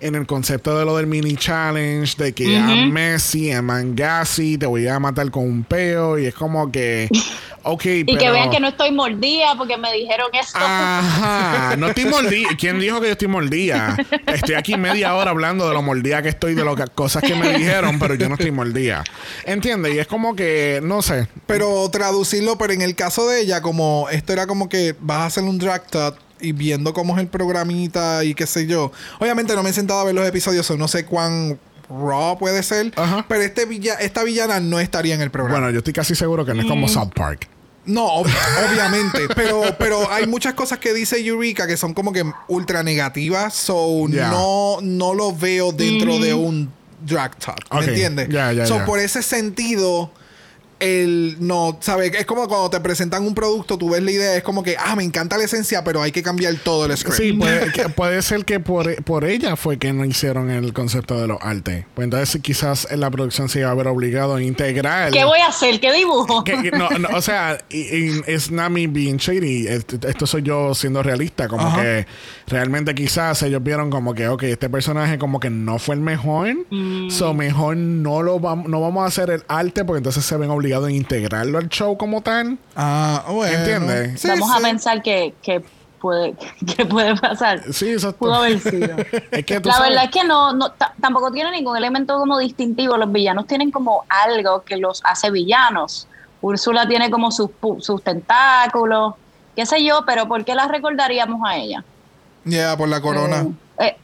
en el concepto de lo del mini challenge, de que a Messi, a Mangasi, te voy a matar con un peo, y es como que, ok, Y pero... que vean que no estoy mordida porque me dijeron esto. Ajá, no estoy mordida. ¿Quién dijo que yo estoy mordida? Estoy aquí media hora hablando de lo mordida que estoy, de las cosas que me dijeron, pero yo no estoy mordida. ¿Entiendes? Y es como que, no sé. Pero traducirlo, pero en el caso de ella, como esto era como que vas a hacer un drag tot y viendo cómo es el programita y qué sé yo. Obviamente no me he sentado a ver los episodios, o no sé cuán raw puede ser. Ajá. Pero este villa, esta villana no estaría en el programa. Bueno, yo estoy casi seguro que no es como South Park. No, ob- obviamente. pero, pero hay muchas cosas que dice Eureka que son como que ultra negativas. So no, no lo veo dentro de un drag top. ¿Me Ok. entiendes? Ya, ya, so ya. por ese sentido. El no, ¿sabes? Es como cuando te presentan un producto, tú ves la idea, es como que, ah, me encanta la esencia, pero hay que cambiar todo el script. Sí, puede, que- puede ser que por, por ella fue que no hicieron el concepto de los artes. Pues entonces quizás en la producción se iba a ver obligado a integrar. ¿Qué voy a hacer? ¿Qué dibujo? que- no, no, o sea, es not me being shady. Est- Esto soy yo siendo realista. Como Ajá. que realmente quizás ellos vieron como que, ok, este personaje como que no fue el mejor. Mm. So mejor no lo vamos, no vamos a hacer el arte porque entonces se ven obligados a integrarlo al show como tal. Ah, bueno. ¿Entiendes? Sí, Vamos sí. a pensar que, que puede, que puede pasar. Sí, eso Pudo haber sido. es que tú La sabes- verdad es que no, no ta- tampoco tiene ningún elemento como distintivo. Los villanos tienen como algo que los hace villanos. Úrsula tiene como sus, pu- sus tentáculos, qué sé yo, pero ¿por qué la recordaríamos a ella? Ya, por la corona. Eh, eh,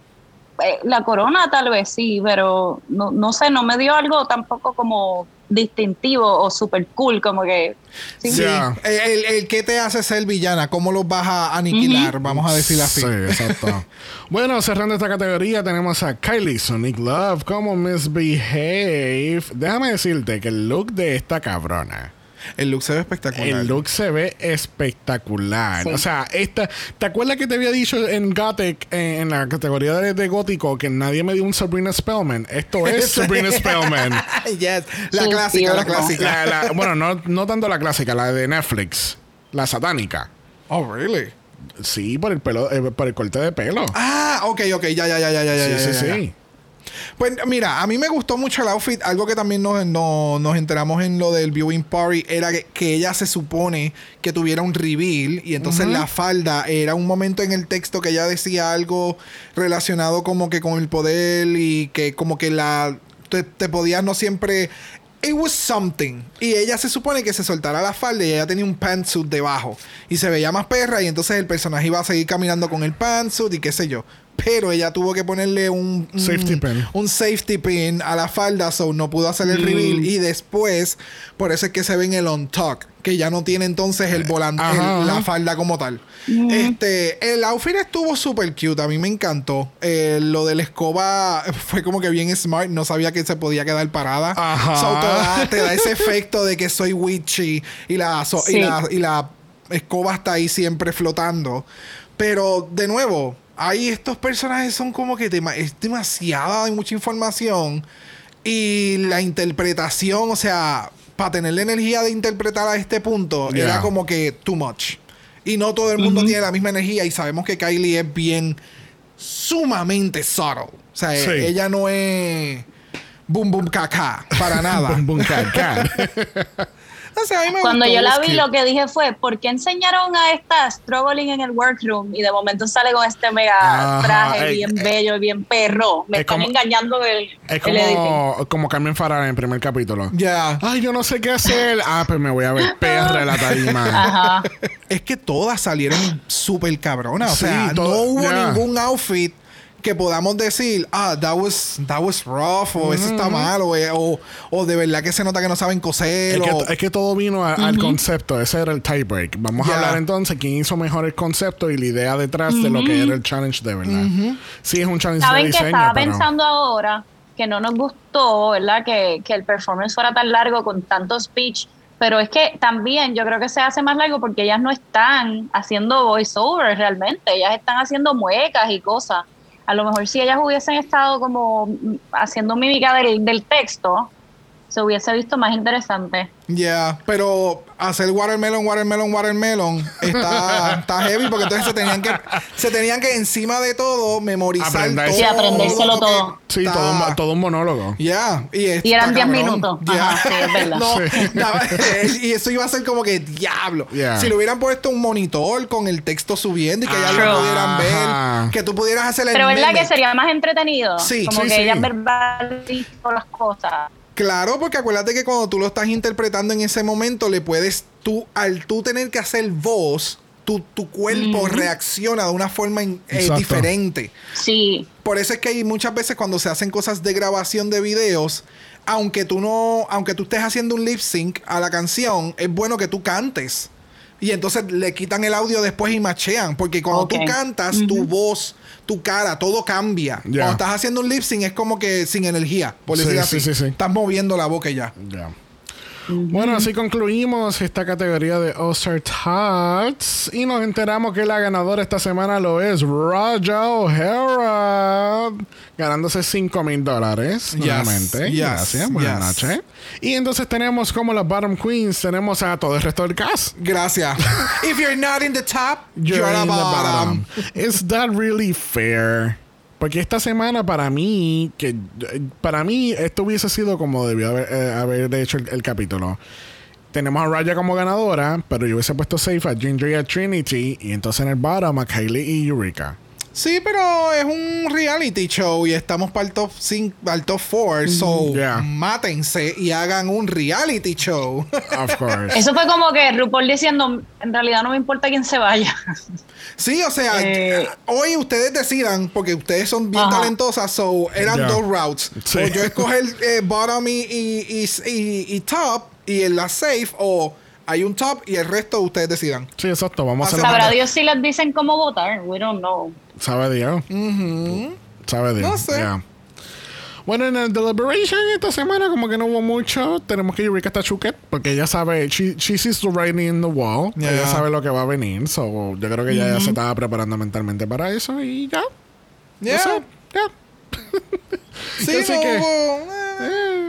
eh, la corona tal vez sí, pero no, no sé, no me dio algo tampoco como distintivo o super cool, como que... sí. Sí. Ya. El, el- el que te hace ser villana, ¿cómo los vas a aniquilar? Vamos a decir así. Sí, exacto. bueno, cerrando esta categoría tenemos a Kylie Sonic Love como Misbehave. Déjame decirte que el look de esta cabrona. El look se ve espectacular. El look se ve espectacular. Sí. O sea, esta, ¿te acuerdas que te había dicho en Gothic, en la categoría de, de gótico, que nadie me dio un Sabrina Spellman? Esto es Sabrina Spellman. yes. La Sí, clásica, sí, la clásica. La- la- bueno, no, no tanto la clásica, la de Netflix. La satánica. Oh, really? Sí, por el pelo, eh, por el corte de pelo. Ah, ok, ok, ya, ya, ya, ya, ya, sí, ya, sí, ya, ya. sí. Pues mira, a mí me gustó mucho el outfit. Algo que también nos, no- nos enteramos en lo del viewing party era que, que ella se supone que tuviera un reveal y entonces la falda era un momento en el texto que ella decía algo relacionado como que con el poder y que como que la te, te podías no siempre It was something. Y ella se supone que se soltara la falda y ella tenía un pantsuit debajo. Y se veía más perra y entonces el personaje iba a seguir caminando con el pantsuit y qué sé yo. Pero ella tuvo que ponerle un, un- Safety pin. un safety pin a la falda, so no pudo hacer el reveal. Y después, por eso es que se ve en el on talk, que ya no tiene entonces el volante, Ajá, el- la falda como tal. Este, el outfit estuvo súper cute, a mí me encantó. Eh, lo de la escoba fue como que bien smart, no sabía que se podía quedar parada. Ajá. So, te, da, te da ese efecto de que soy witchy y la, so- y la, y la escoba está ahí siempre flotando. Pero, de nuevo, ahí estos personajes son como que es demasiada, hay mucha información. Y la interpretación, o sea, para tener la energía de interpretar a este punto, Yeah. era como que too much. Y no todo el mundo tiene la misma energía y sabemos que Kylie es bien sumamente subtle. O sea, Sí. ella no es boom boom caca para nada. Bum, bum, ca, ca. O sea, a mí me Cuando gustó, yo la was vi, lo que dije fue, ¿por qué enseñaron a esta struggling en el workroom y de momento sale con este mega Ajá, traje eh, bien eh, bello y bien perro? Me es están como- engañando el, Es el editing. como, como Carmen Farah en el primer capítulo. Ya. Ay, yo no sé qué hacer. Ah, pues me voy a ver perra en la tarima. Ajá. Es que todas salieron súper cabronas. O Sí, sea, todo- no hubo ningún outfit que podamos decir, ah, that was, that was rough, o eso está mal, o, eh, o, o de verdad que se nota que no saben coser. Es que, o- es que todo vino a- al concepto, ese era el tiebreak. Vamos Ya. a hablar entonces quién hizo mejor el concepto y la idea detrás de lo que era el challenge de verdad. Sí, es un challenge de Saben que diseño, estaba pero pensando ahora que no nos gustó, ¿verdad? Que, que el performance fuera tan largo con tanto speech. Pero es que también yo creo que se hace más largo porque ellas no están haciendo voiceovers realmente. Ellas están haciendo muecas y cosas. A lo mejor si ellas hubiesen estado como haciendo mímica del, del texto, se hubiese visto más interesante. Ya, pero hacer watermelon, watermelon, watermelon está, está heavy porque entonces se tenían que se tenían que encima de todo memorizar Aprender. todo. Sí, aprendérselo lo todo. sí, está- todo un, todo un monólogo. Ya, y, Y eran está 10 cabrón. minutos. Ya. Ajá, sí, es verdad. No, Sí. no, y eso iba a ser como que diablo. Yeah. Si le hubieran puesto un monitor con el texto subiendo y que ellas lo Ajá. pudieran ver, que tú pudieras hacer el Pero ¿verdad meme. que sería más entretenido? Sí, como sí, que sí. ellas verbalizan las cosas. Claro, porque acuérdate que cuando tú lo estás interpretando en ese momento, le puedes tú, al tú tener que hacer voz, tu, tu cuerpo reacciona de una forma eh, diferente. Sí, Por eso es que hay muchas veces cuando se hacen cosas de grabación de videos, aunque tú no, aunque tú estés haciendo un lip sync a la canción, es bueno que tú cantes. Y entonces le quitan el audio después y machean. Porque cuando tú cantas, tu voz, tu cara, todo cambia. Ya. Cuando estás haciendo un lip sync es como que sin energía, por decir sí, así. sí, sí. Estás moviendo la boca y Bueno, así concluimos esta categoría de All-Star Tots y nos enteramos que la ganadora esta semana lo es Raja O'Hara, ganándose 5 mil dólares. Nuevamente. yes, Gracias, buenas yes. noches. Y entonces tenemos como las Bottom Queens, tenemos a todo el resto del cast. Gracias. If you're not in the top, you're, You're in the bottom. bottom. Is that really fair? Porque esta semana para mí, que para mí esto hubiese sido como debió haber, eh, haber hecho el, el capítulo. Tenemos a Raya como ganadora, pero yo hubiese puesto safe a Ginger y a Trinity, y entonces en el bottom a Kylie y Eureka. Sí, pero es un reality show y estamos para el top 5, al top 4. So, Yeah. mátense y hagan un reality show. Of course. Eso fue como que RuPaul diciendo, en realidad no me importa quién se vaya. sí, o sea, Eh. hoy ustedes decidan, porque ustedes son bien Ajá. talentosas, so eran Yeah. dos routes. Sí. O yo escoger eh, bottom y, y, y- y- y top y en la safe, o hay un top y el resto ustedes decidan. Sí, exacto. Vamos a hacer Sabrá Dios si les dicen cómo votar. We don't know. Sabe Dios. Sabe Dios. No sé. Yeah. Bueno, en el Deliberation esta semana como que no hubo mucho. Tenemos que Eureka está chuquet porque ella sabe, she, she sees the writing in the wall. Yeah. Ella sabe lo que va a venir. So, yo creo que ella ya se estaba preparando mentalmente para eso y ya. Yeah. Eso, ya. Sí, no que- hubo- eh.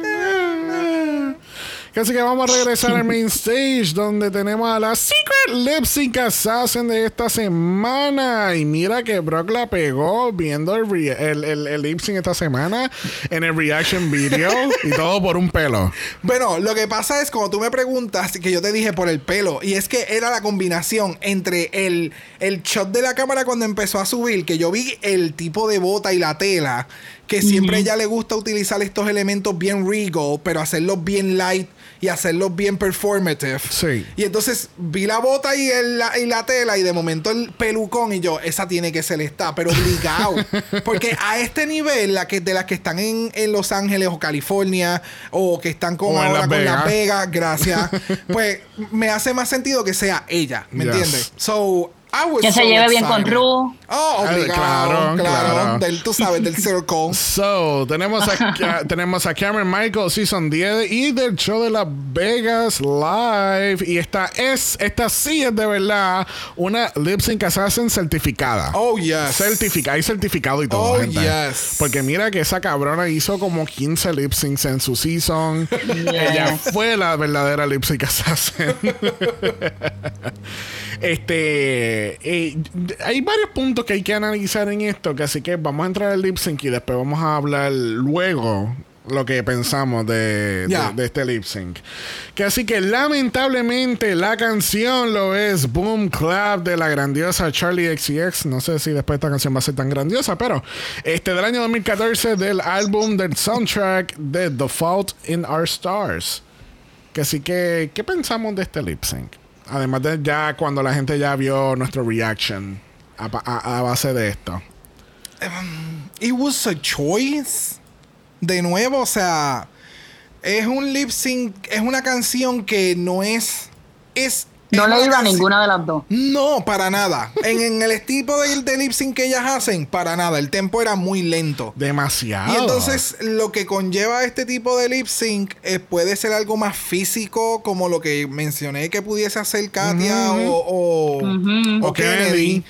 Así que vamos a regresar al main stage donde tenemos a la Secret Lip Sync Assassin de esta semana. Y mira que Brock la pegó viendo el, el, el- el lip sync esta semana en el reaction video y todo por un pelo. Bueno, lo que pasa es cuando tú me preguntas que yo te dije por el pelo, y es que era la combinación entre el, el shot de la cámara cuando empezó a subir, que yo vi el tipo de bota y la tela, que siempre a ella le gusta utilizar estos elementos bien regal, pero hacerlos bien light y hacerlos bien performative. Sí. Y entonces vi la bota y, el- la, y la tela y de momento el pelucón y yo, esa tiene que ser esta, pero obligado. Porque a este nivel, la que, de las que están en, en Los Ángeles o California o que están en ahora Las con Las Vegas. Vegas, gracias, pues me hace más sentido que sea ella, ¿me Yes. entiendes? So, I was Que se lleve bien con Ru. Oh, obligado, claro, claro, claro. Del, tú sabes, del circle. So, tenemos a, tenemos a Cameron Michael, Season 10 y del show de Las Vegas Live. Y esta es, esta sí es de verdad una Lip Sync Assassin certificada. Oh, yes. Certifica, hay certificado y todo, Oh, gente. yes. Porque mira que esa cabrona hizo como 15 lip syncs en su season. Ella fue la verdadera lip sync assassin. Este eh, hay varios puntos que hay que analizar en esto, que así que vamos a entrar al lip sync y después vamos a hablar luego lo que pensamos de, de- Ya. de este lip sync. Que así que lamentablemente la canción lo es Boom Clap de la grandiosa Charlie XCX. No sé si después esta canción va a ser tan grandiosa, pero este del año 2014 del álbum del soundtrack de The Fault in Our Stars. Que así que, ¿qué pensamos de este lip sync? Además de ya cuando la gente ya vio nuestro reaction a, a- base de esto. It was a choice. De nuevo, o sea, es un lip sync, es una canción que no es. es No le iba a ninguna de las dos. No, para nada. en, en el tipo de, de lip sync que ellas hacen, para nada. El tempo era muy lento. Demasiado. Y entonces lo que conlleva este tipo de lip sync eh, puede ser algo más físico, como lo que mencioné que pudiese hacer Katia o, o, o O Kennedy. Kennedy.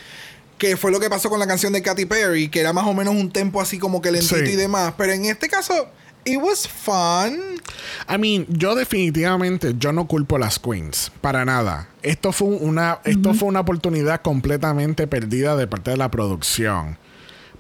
Que fue lo que pasó con la canción de Katy Perry, que era más o menos un tempo así como que lentito Sí. y demás. Pero en este caso, it was fun. I mean, yo definitivamente yo no culpo a las queens para nada. Esto fue una esto fue una oportunidad completamente perdida de parte de la producción.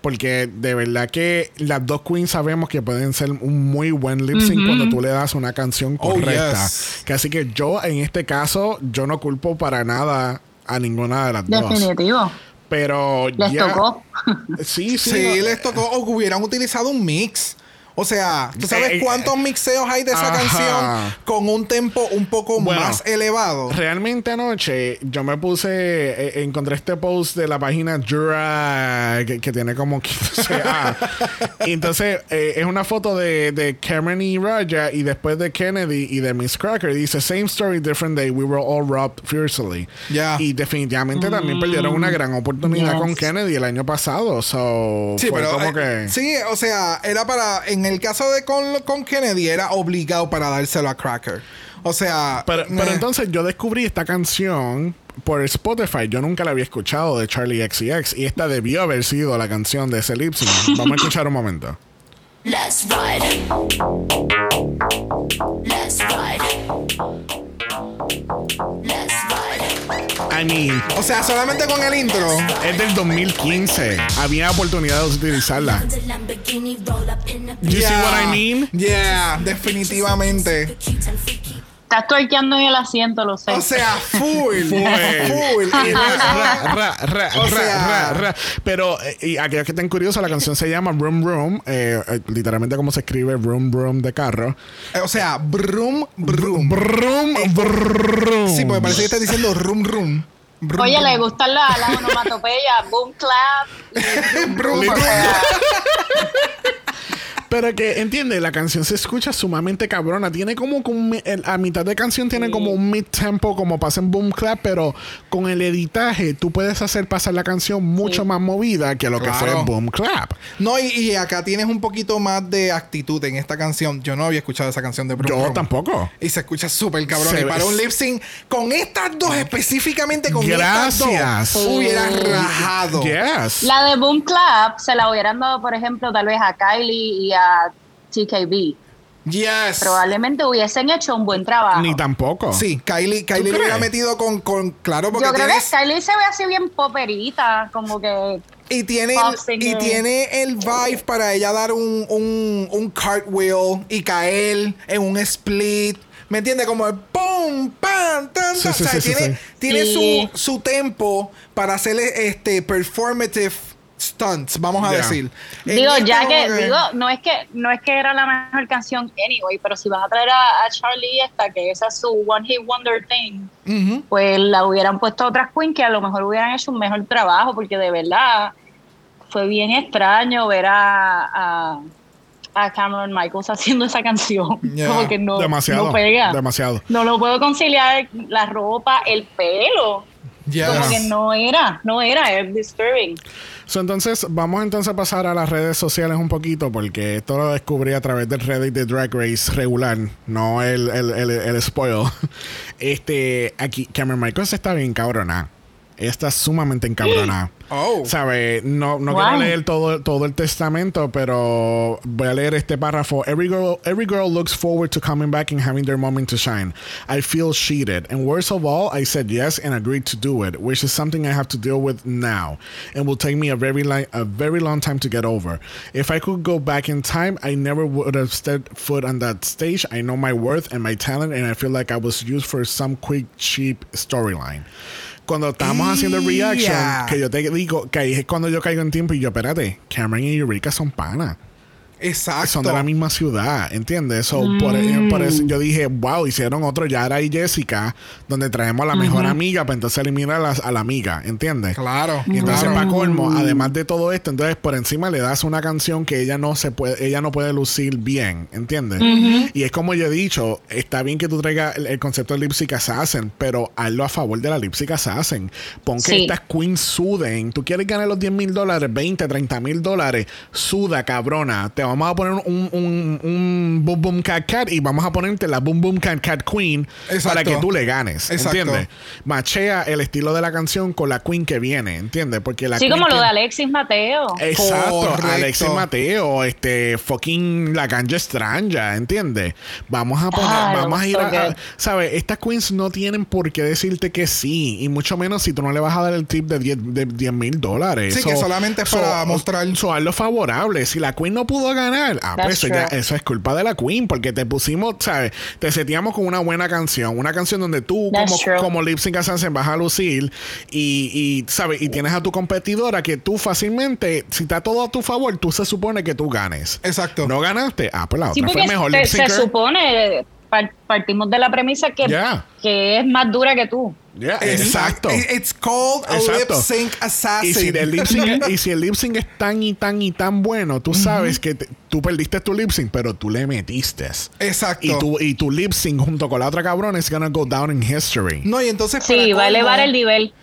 Porque de verdad que las dos queens sabemos que pueden ser un muy buen lip sync cuando tú le das una canción Oh, correcta. yes. Que así que yo en este caso yo no culpo para nada a ninguna de las dos. Definitivo. Pero Les ya- tocó. Sí, sí. Sí, no- les tocó o que hubieran utilizado un mix. O sea, ¿tú sabes Eh, eh, cuántos mixeos hay de esa ajá. canción con un tempo un poco Bueno, más elevado? Realmente anoche yo me puse, eh, encontré este post de la página Drag que, que tiene como 15A. y entonces eh, es una foto de, de Cameron y Raja y después de Kennedy y de Miss Cracker. Dice, same story, different day, we were all robbed fiercely. Ya. Y definitivamente también perdieron una gran oportunidad Yes. con Kennedy el año pasado. So, Sí, fue pero como eh, que... sí, o sea, era para en el caso de con, con Kennedy era obligado para dárselo a Cracker. O sea. Pero, pero entonces yo descubrí esta canción por Spotify. Yo nunca la había escuchado de Charlie XCX y esta debió haber sido la canción de ese lip sync. Vamos a escuchar un momento. Let's ride. Let's ride. Let's ride. I mean, O sea, solamente con el intro. es del 2015. Había oportunidad de utilizarla. You see what I mean? Yeah, definitivamente. Estás tuerqueando en el asiento, lo sé. O sea, full. Full. Full. Y Ra, ra, ra, O ra, sea- ra, ra. Pero, eh, y aquellos que estén curiosos, la canción se llama Room Room. eh, eh, literalmente como se escribe Room Room de carro. O sea, brum, brum. Brum, brum. Sí, porque parece que está diciendo rum, rum. Brum, Oye, brum. le gustan las la onomatopeyas, boom clap. y- Brum, Pero que, entiende, la canción se escucha sumamente cabrona. Tiene como, a mitad de canción tiene como un mid-tempo, como pasa en Boom Clap, pero con el editaje tú puedes hacer pasar la canción mucho más movida que lo que fue Claro. Boom Clap. No, y, y acá tienes un poquito más de actitud en esta canción. Yo no había escuchado esa canción de Brum Yo Brum. tampoco. Y se escucha súper cabrón. Se y para un lip sync, con estas dos específicamente, con estas Gracias. dos, hubiera rajado. Yes. La de boom clap se la hubieran dado, por ejemplo, tal vez a Kylie y a TKB. Yes. Probablemente hubiesen hecho un buen trabajo. Ni tampoco. Sí, Kylie, Kylie lo hubiera metido con, con claro, porque Yo creo que Kylie se ve así bien poperita, como que y tiene, el, y tiene el vibe para ella dar un, un, un cartwheel y caer en un split. ¿Me entiendes? Como el pum, pam, tan, Sí, tan. sí, o sea, sí, sí, tiene, sí. tiene Sí. su, su tempo para hacerle este performative stunts, vamos a Yeah. decir. Digo, ya que digo, no es que no es que era la mejor canción anyway, pero si van a traer a, a Charlie esta que esa es su one hit wonder thing, pues la hubieran puesto a otras queen que a lo mejor hubieran hecho un mejor trabajo, porque de verdad fue bien extraño ver a, a, a Cameron Michaels haciendo esa canción. Yeah. Como que no, Demasiado. no pega. Demasiado. No lo puedo conciliar la ropa, el pelo. Yes. Como que no era, no era, es disturbing. So, entonces, vamos entonces a pasar a las redes sociales un poquito, porque esto lo descubrí a través del Reddit de Drag Race regular, no el, el, el, el spoil. Este, aquí, Cameron Michaels está bien cabrona. Ella Está sumamente encabronada. Oh. ¿Sabe? No, no Wow. quiero leer todo, todo el testamento, pero voy a leer este párrafo. Every girl, every girl looks forward to coming back and having their moment to shine. I feel cheated. And worst of all, I said yes and agreed to do it, which is something I have to deal with now and will take me a very, li- a very long time to get over. If I could go back in time, I never would have stepped foot on that stage. I know my worth and my talent, and I feel like I was used for some quick, cheap storyline. Cuando estábamos haciendo el reaction, que yo te digo que ahí es cuando yo caigo en tiempo y yo, espérate, Cameron y Eureka son panas. Exacto. Son de la misma ciudad, ¿entiendes? So, por, e- por eso yo dije, wow, hicieron otro Yara y Jessica, donde traemos a la mejor amiga para entonces eliminar a la, a la amiga, ¿entiendes? Claro. Y entonces claro. para colmo, además de todo esto, entonces por encima le das una canción que ella no se puede, ella no puede lucir bien, ¿entiendes? Y es como yo he dicho, está bien que tú traigas el, el concepto de lip sync assassin, pero hazlo a favor de la lip sync assassin. Pon que Sí. estas queens suden. Tú quieres ganar los 10 mil dólares, 20, 30 mil dólares, suda, cabrona. Te vamos a poner un, un, un boom boom cat cat y vamos a ponerte la boom boom cat cat queen Exacto. para que tú le ganes, Exacto. ¿entiendes? Machea el estilo de la canción con la queen que viene, ¿entiendes? Porque la Sí, como lo de Alexis Mateo. Exacto, Correcto. Alexis Mateo, este fucking la ganja extraña, ¿entiendes? Vamos a poner, Claro, vamos a ir so a, a-. ¿sabes? Estas queens no tienen por qué decirte que sí, y mucho menos si tú no le vas a dar el tip de 10 de 10 mil dólares. Sí, que solamente es para mostrar- So, hazlo favorable. Si la queen no pudo ganar, ah, That's pues eso, ya- eso es culpa de la queen, porque te pusimos, ¿sabes? Te seteamos con una buena canción, una canción donde tú That's como, true. como lip sync assassin vas a lucir y, y, ¿sabes? Y tienes a tu competidora que tú fácilmente, si está todo a tu favor, tú se supone que tú ganes. Exacto. No ganaste, ah, pues la Sí, otra fue mejor se, se supone, par- partimos de la premisa que, Yeah. que es más dura que tú. Yeah, exacto. It's called a Exacto. lip sync assassin. Y si, el lip sync, y si el lip sync es tan y tan y tan bueno, tú sabes que te- tú perdiste tu lip sync, pero tú le metiste. Exacto. Y tu, y tu lip sync junto con la otra cabrona es gonna go down in history. No, y entonces Sí, va a elevar el nivel.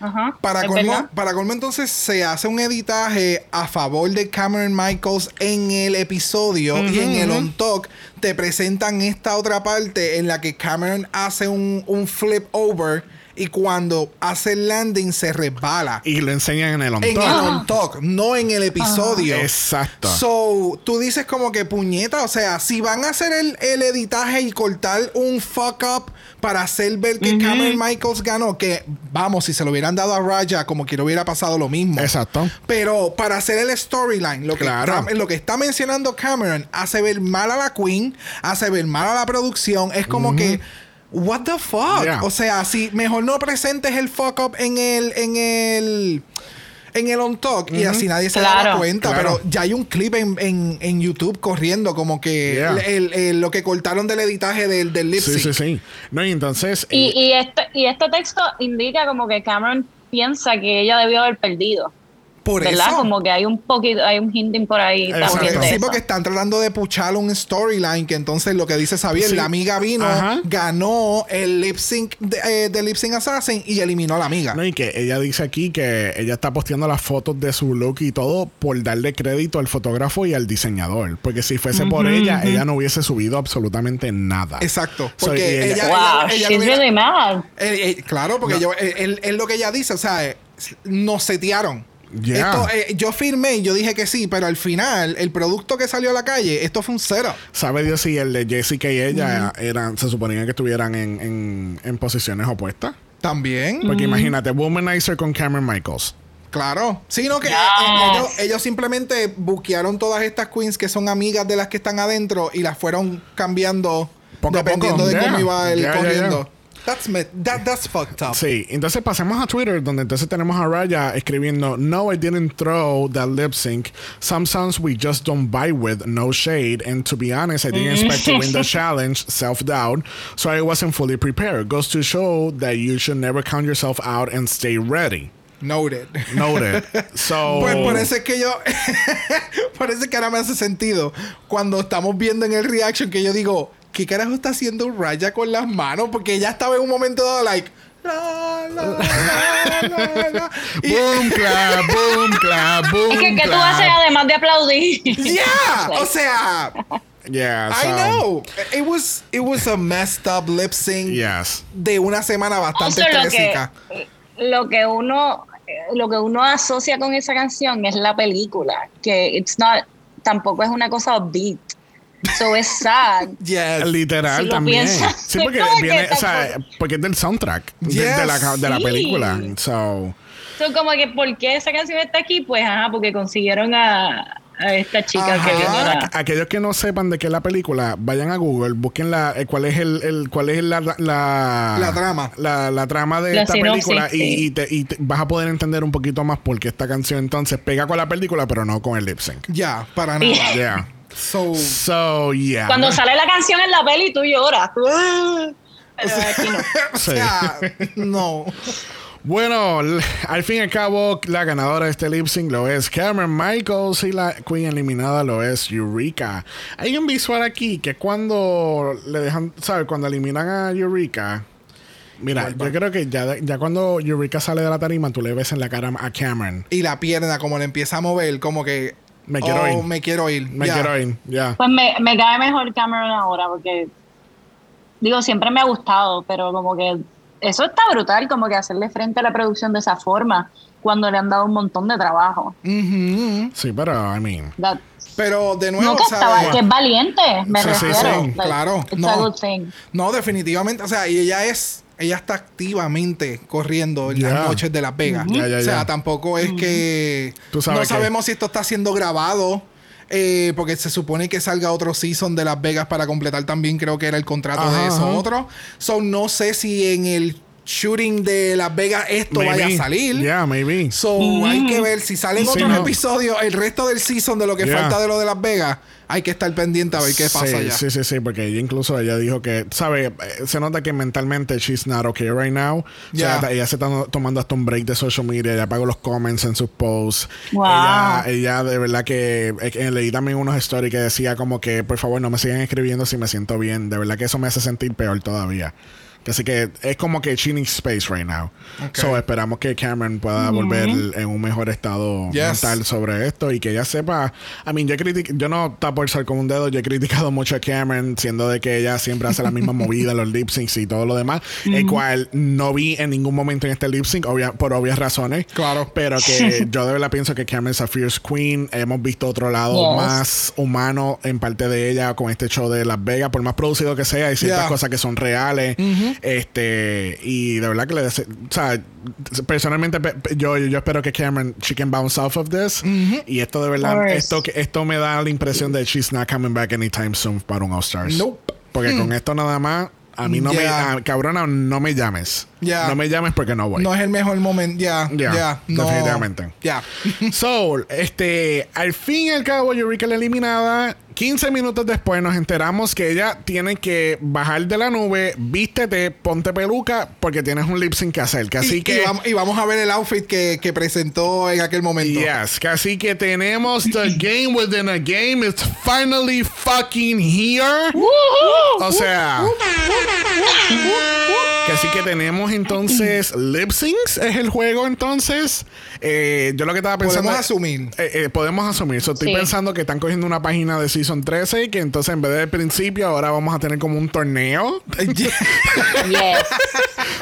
Para colmo, para colmo, entonces se hace un editaje a favor de Cameron Michaels en el episodio y en el on talk te presentan esta otra parte en la que Cameron hace un, flip over y cuando hace el landing se resbala. Y lo enseñan en el on En top. el on talk, no en el episodio. Exacto. So, tú dices como que puñeta, o sea, si van a hacer el, el editaje y cortar un fuck up para hacer ver que Cameron Michaels ganó, que vamos, si se lo hubieran dado a Raya, como que no hubiera pasado lo mismo. Exacto. Pero para hacer el storyline, Claro. lo que está mencionando Cameron hace ver mal a la Queen, hace ver mal a la producción. Es como que, what the fuck? Yeah. O sea, si mejor no presentes el fuck up en el, en el, en el on talk y así nadie se da Claro. cuenta. Claro. Pero ya hay un clip en, en, en YouTube corriendo como que Yeah. el- el- lo que cortaron del editaje del, del lip Sí, sync. sí, sí. No, y entonces. Y, eh, y, este, y este texto indica como que Cameron piensa que ella debió haber perdido. Por ¿Verdad? eso. Como que hay un poquito, hay un hinting por ahí también de Sí, porque están tratando de puchar un storyline que entonces lo que dice Xavier, Sí. la amiga vino, Ajá. ganó el lip sync de, eh, de Lip Sync Assassin y eliminó a la amiga. No, y que ella dice aquí que ella está posteando las fotos de su look y todo por darle crédito al fotógrafo y al diseñador. Porque si fuese por ella, ella no hubiese subido absolutamente nada. Exacto. Porque ella- ella, Wow, ella- ella she's really mad. Eh, eh, claro, porque yo, eh, él- él lo que ella dice, o sea, eh, nos setearon. Yeah. Esto, eh, yo firmé y yo dije que sí, pero al final, el producto que salió a la calle, esto fue un cero. ¿Sabe Dios si el de Jessica y ella eran, se suponía que estuvieran en, en- en posiciones opuestas? También. Porque imagínate, Womanizer con Cameron Michaels. Claro. Sino que eh, Yes. ellos, ellos simplemente buquearon todas estas queens que son amigas de las que están adentro y las fueron cambiando Poco dependiendo poco. de Yeah. cómo iba el Yeah, yeah, corriendo. That's, me- that- that's fucked up. Sí, entonces pasemos a Twitter, donde entonces tenemos a Raya escribiendo: No, I didn't throw that lip sync. Some songs we just don't buy with, no shade. And to be honest, I didn't expect to win the challenge, self doubt. So I wasn't fully prepared. Goes to show that you should never count yourself out and stay ready. Noted. Noted. So. Pues es que yo. es que ahora me hace sentido. Cuando estamos viendo en el reaction que yo digo, ¿qué carajo está haciendo Raya con las manos? Porque ella estaba en un momento dado, like. La, la, la, la, la. Y- Boom clap, boom clap, boom Es que, ¿qué tú haces además de aplaudir? Yeah, o sea, Yeah, I know. It was it was a messed up lip sync Yes. de una semana bastante Also, lo que, estrésica. lo que uno lo que uno asocia con esa canción es la película que it's not tampoco es una cosa upbeat so es sad Yes. Literal Si también. sí, porque ¿cómo que viene, o sea, porque es del soundtrack de, Yes. de la, de la Sí. película. So, so, como que ¿por qué esa canción está aquí? pues ajá porque consiguieron a, a esta chica Ajá. que vino a- Aqu- aquellos que no sepan de qué es la película, vayan a Google, busquen la, eh, cuál es el, el- cuál es la, la, La trama. La, la trama de La esta sinopsis, película y, sí. y te- y te- vas a poder entender un poquito más porque esta canción entonces pega con la película, pero no con el lip sync. Ya, para nada. Yeah. So, So, yeah. cuando sale la canción en la peli tú lloras "Ah". pero aquí no o sea, no. Bueno, al fin y al cabo, la ganadora de este lip sync lo es Cameron Michaels y la queen eliminada lo es Eureka. Hay un visual aquí que cuando le dejan, ¿sabes? Cuando eliminan a Eureka. Mira, yo creo que ya, ya cuando Eureka sale de la tarima, tú le ves en la cara a Cameron. Y la pierna, como le empieza a mover, como que. Me quiero oh, ir. Me quiero ir. Me ya. quiero ir, ya. Pues me, me cae mejor Cameron ahora porque, digo, siempre me ha gustado, pero como que eso está brutal, como que hacerle frente a la producción de esa forma cuando le han dado un montón de trabajo. Ujú. Sí, pero, I mean. That- Pero de nuevo, no que, ¿sabes? estaba, que es valiente, me Sí, sí, refiero. sí, Like, claro, It's no. a good thing. No, definitivamente. O sea, y ella es. Ella está activamente corriendo en Ya. las noches de Las Vegas. O sea, tampoco es que. Tú sabes no sabemos si esto está siendo grabado. eh, porque se supone que salga otro season de Las Vegas para completar también, creo que era el contrato Ajá, de eso ajá. otro. So, no sé si en el shooting de Las Vegas esto vaya a salir. Yeah, maybe. So, hay que ver si salen Sí, otros no. episodios, el resto del season de lo que Yeah. falta de lo de Las Vegas. Hay que estar pendiente a ver qué pasa allá. Sí, sí, sí, porque ella incluso ella dijo que, ¿sabe? Eh, Se nota que mentalmente she's not okay right now. O sea, Ya. ella se está tomando hasta un break de social media, ella apagó los comments en sus posts. Wow. Ella, ella de verdad que eh, que leí también unos stories que decía como que, por favor, no me sigan escribiendo si me siento bien. De verdad que eso me hace sentir peor todavía. Así que es como que chilling space right now. Ok. So esperamos que Cameron pueda volver en un mejor estado Yes. mental sobre esto y que ella sepa. I mean, yo, yo no tapo el sol con un dedo. Yo he criticado mucho a Cameron, siendo de que ella siempre hace la misma movida, los lip syncs y todo lo demás. El cual no vi en ningún momento en este lip sync, obvia- por obvias razones. Claro. Pero que yo de verdad pienso que Cameron es a fierce queen. Hemos visto otro lado Yes. más humano en parte de ella con este show de Las Vegas, por más producido que sea, hay ciertas Yeah. cosas que son reales. Este, y de verdad que le dese- o sea, personalmente pe- pe- yo, yo espero que Cameron she can bounce off of this. Y esto de verdad, esto, esto me da la impresión de she's not coming back anytime soon para un All Stars. Nope. Porque con esto nada más, a mí no Yeah. me, a- cabrona, no me llames. Yeah. No me llames porque no voy. No es el mejor momento. Ya, Ya, ya. no. definitivamente. Ya. So, este, al fin y al cabo, Eureka la eliminada. 15 minutos después nos enteramos que ella tiene que bajar de la nube, vístete, ponte peluca, porque tienes un lip sync que hacer. Que así y, que. y vamos, y vamos a ver el outfit que, que presentó en aquel momento. Yes, que así que tenemos The Game Within a Game. It's finally fucking here. O sea. Que así que tenemos entonces lip syncs, es el juego entonces. Eh, yo lo que estaba pensando. Podemos asumir. Eh, eh, podemos asumir. So, estoy Sí. pensando que están cogiendo una página de Season 13 y que entonces en vez del principio ahora vamos a tener como un torneo. Yes.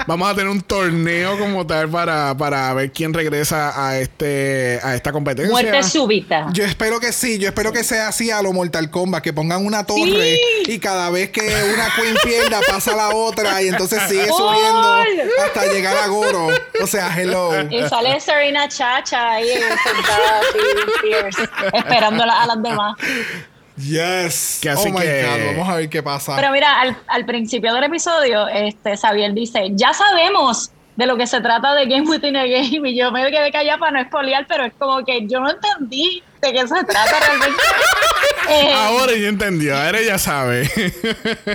vamos a tener un torneo como tal para, para ver quién regresa a este a esta competencia. Muerte súbita. Yo espero que sí, yo espero que sea así a lo Mortal Kombat, que pongan una torre y cada vez que una queen pierda pasa la otra y entonces sigue subiendo hasta llegar a Goro. O sea, hello. Y sale Serena Chacha ahí sentada así, fierce, esperando a la- a las demás. Yes. Que así oh my que- God, vamos a ver qué pasa. Pero mira, al, al principio del episodio, este Xavier dice, ya sabemos de lo que se trata de Game Within a Game. Y yo me quedé callada para no espolear, pero es como que yo no entendí de qué se trata realmente. Eh, Ahora ya entendió, ahora ya sabe.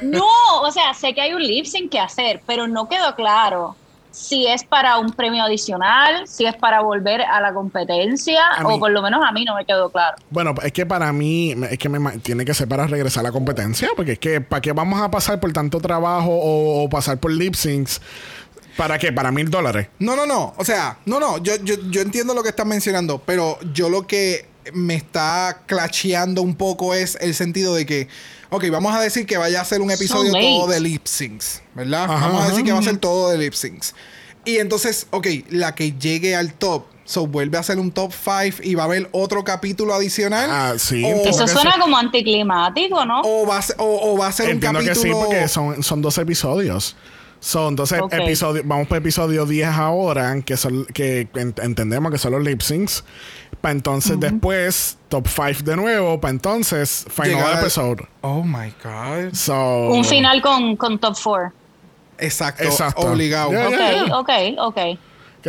no, o sea, sé que hay un lip sync que hacer, pero no quedó claro si es para un premio adicional, si es para volver a la competencia, A mí- o por lo menos a mí no me quedó claro. Bueno, es que para mí, es que me tiene que ser para regresar a la competencia, porque es que, ¿para qué vamos a pasar por tanto trabajo o, o pasar por lip syncs? ¿Para qué? ¿Para mil dólares? No, no, no. O sea, no, no. Yo, yo, yo entiendo lo que estás mencionando, pero yo lo que me está clacheando un poco es el sentido de que, ok, vamos a decir que vaya a ser un episodio todo de lip syncs, ¿verdad? Ajá, vamos a decir ajá. que va a ser todo de lip syncs. Y entonces, ok, la que llegue al top, so vuelve a ser un top 5 y va a haber otro capítulo adicional. Ah, sí, O. Eso que suena como anticlimático, ¿no? o va a ser, o, o va a ser Entiendo un que capítulo. sí, porque son, son dos episodios. Son entonces Ok. episodio, vamos por episodio 10 ahora, que son que en- entendemos que son los lip syncs. Para entonces después, top 5 de nuevo, para entonces, final llegar episode. Oh my God. So, Un final con, con top 4. Exacto. Exacto. Obligado. Ok, ya, ya. ok, ok. Que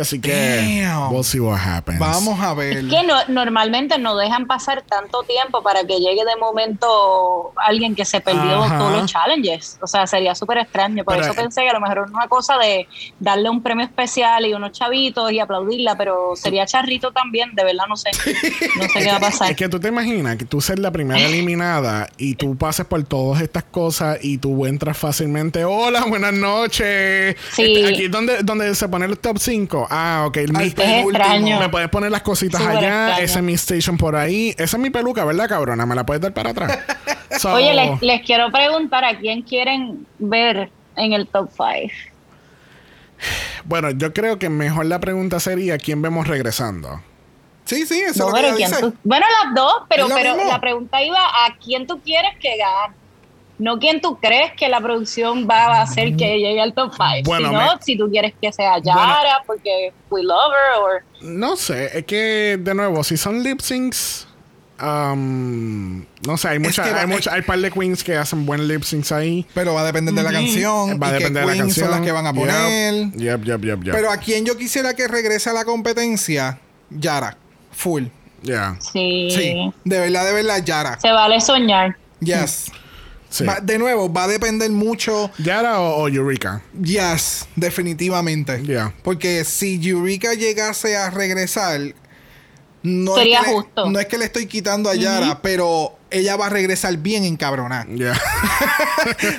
Así que, Damn. we'll see what happens. Vamos a ver. Que no, normalmente no dejan pasar tanto tiempo para que llegue de momento alguien que se perdió Ajá. todos los challenges. O sea, sería súper extraño. Por Pero, eso eh, pensé que a lo mejor era una cosa de darle un premio especial y unos chavitos y aplaudirla, pero sería charrito también, de verdad no sé. No sé qué va a pasar. Es que tú te imaginas que tú ser la primera eliminada y tú pases por todas estas cosas y tú entras fácilmente. Hola, buenas noches. Sí. Este, aquí es donde, donde se pone el top 5. Ah, ok. Mi- Al Es extraño. me puedes poner las cositas Súper allá. extraño. Esa es mi station por ahí. Esa es mi peluca, ¿verdad, cabrona? ¿Me la puedes dar para atrás? So- Oye, les, les quiero preguntar a quién quieren ver en el top 5. Bueno, yo creo que mejor la pregunta sería: ¿quién vemos regresando? Sí, sí, eso No, es lo que pero ella ¿quién dice. tú- bueno, las dos, pero, pero mismo. la pregunta iba a quién tú quieres que gane. No quién tú crees que la producción va a hacer que llegue al top 5. Bueno, sino me- si tú quieres que sea Yara, porque we love her, or No sé, es que de nuevo, si son lip syncs, um, no sé, hay mucha, que hay mucha, hay par de queens que hacen buen lip syncs ahí. Pero va a depender de la canción. Va a depender de la canción. son las que van a poner. Yep, yep, yep, yep. Pero a quien yo quisiera que regrese a la competencia, Yara. Full. Yeah, sí, Sí. De verdad, de verdad, Yara. se vale soñar. Yes. sí. Va- de nuevo, va a depender mucho. Yara o, o Eureka. Yes, definitivamente. Yeah. Porque si Eureka llegase a regresar, no Sería es que le- justo. no es que le estoy quitando a Yara, pero ella va a regresar bien encabronada. Ya.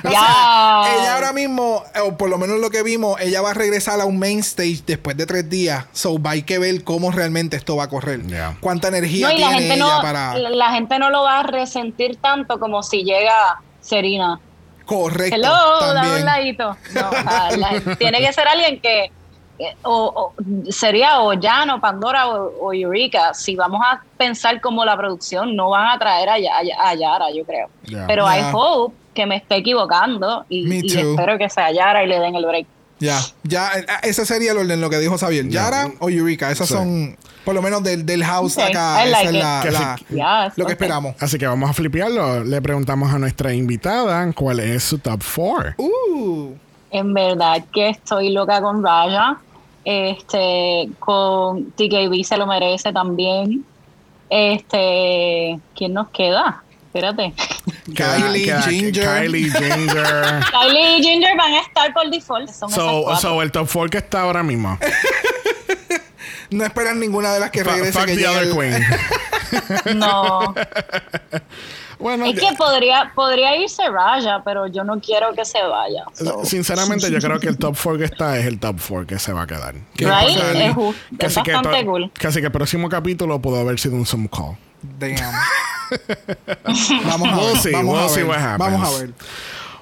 O Ya. sea, ella ahora mismo, o por lo menos lo que vimos, ella va a regresar a un main stage después de tres días. So, va hay que ver cómo realmente esto va a correr. Yeah. Cuánta energía No, y la tiene gente ella no, para. la gente no lo va a resentir tanto como si llega Serena. Correcto. Hello, dame un ladito. No, la- tiene que ser alguien que eh, o, o- sería o Jan o Pandora o, o Eureka. Si vamos a pensar como la producción, no van a traer a, Ya- a Yara, yo creo. Pero Ya. I hope que me esté equivocando y, y espero que sea Yara y le den el break. Ya, ya, eh, ese sería el orden, lo que dijo Xavier. Ya. Yara o Eureka, esas Sí. son, por lo menos del, del house acá, esa es la. Que la- sí. Yes, lo que esperamos. Así que vamos a flipearlo. Le preguntamos a nuestra invitada cuál es su top 4. Uh, En verdad que estoy loca con Raya. Este, con TKB se lo merece también. Este, ¿quién nos queda? Espérate. Kylie, Ginger. Kylie, Ginger. Kylie y Ginger van a estar por default. Son so, so, el top 4 que está ahora mismo. no esperan ninguna de las que regrese. fuck que the other el- queen. No, bueno, es que podría, podría irse Raya, pero yo no quiero que se vaya. so. sinceramente yo creo que el top 4 que está es el top 4 que se va a quedar. Right? Kylie. Es, ju- es Casi que, bastante cool. casi que el próximo capítulo pudo haber sido un Zoom call. Damn. vamos a ver. We'll see, vamos we'll a see ver. what happens. Vamos a ver.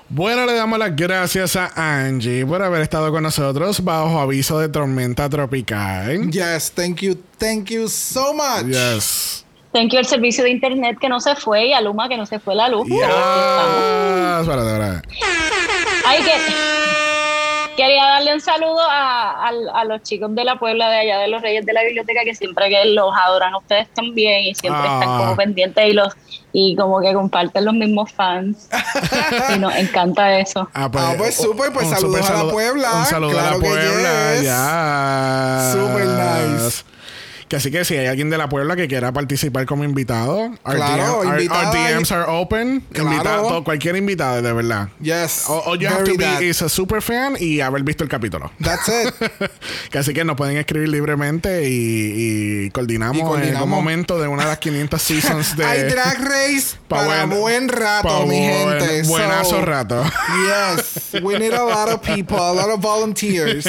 Bueno, le damos las gracias a Angie por haber estado con nosotros bajo aviso de tormenta tropical. Yes, thank you, thank you so much. Yes. Thank you al servicio de internet que no se fue y a Luma que no se fue la luz. Yes. Aquí estamos. Espérate, espérate. Ay, que quería darle un saludo a, a- a los chicos de la Puebla de allá de los Reyes de la Biblioteca que siempre que los adoran a ustedes también y siempre Ah. están como pendientes y los y como que comparten los mismos fans y nos encanta eso. Ah, pues súper, pues un saludos súper a la Puebla. Un saludo Claro a la Puebla. yes. Ya. Super nice. Que así que si hay alguien de la Puebla que quiera participar como invitado, our, Claro, DM our- invitada our DMs are open. Claro. Invitado, cualquier invitado, de verdad. Yes. All, you have to be that. is a super fan y haber visto el capítulo. That's it. que así que nos pueden escribir libremente y, y coordinamos, Y en algún momento de una de las 500 seasons de... Hay drag race Pa' para buen- buen, rato, pa' mi buen- gente. So, buenazo rato. Yes, we need a lot of people, a lot of volunteers.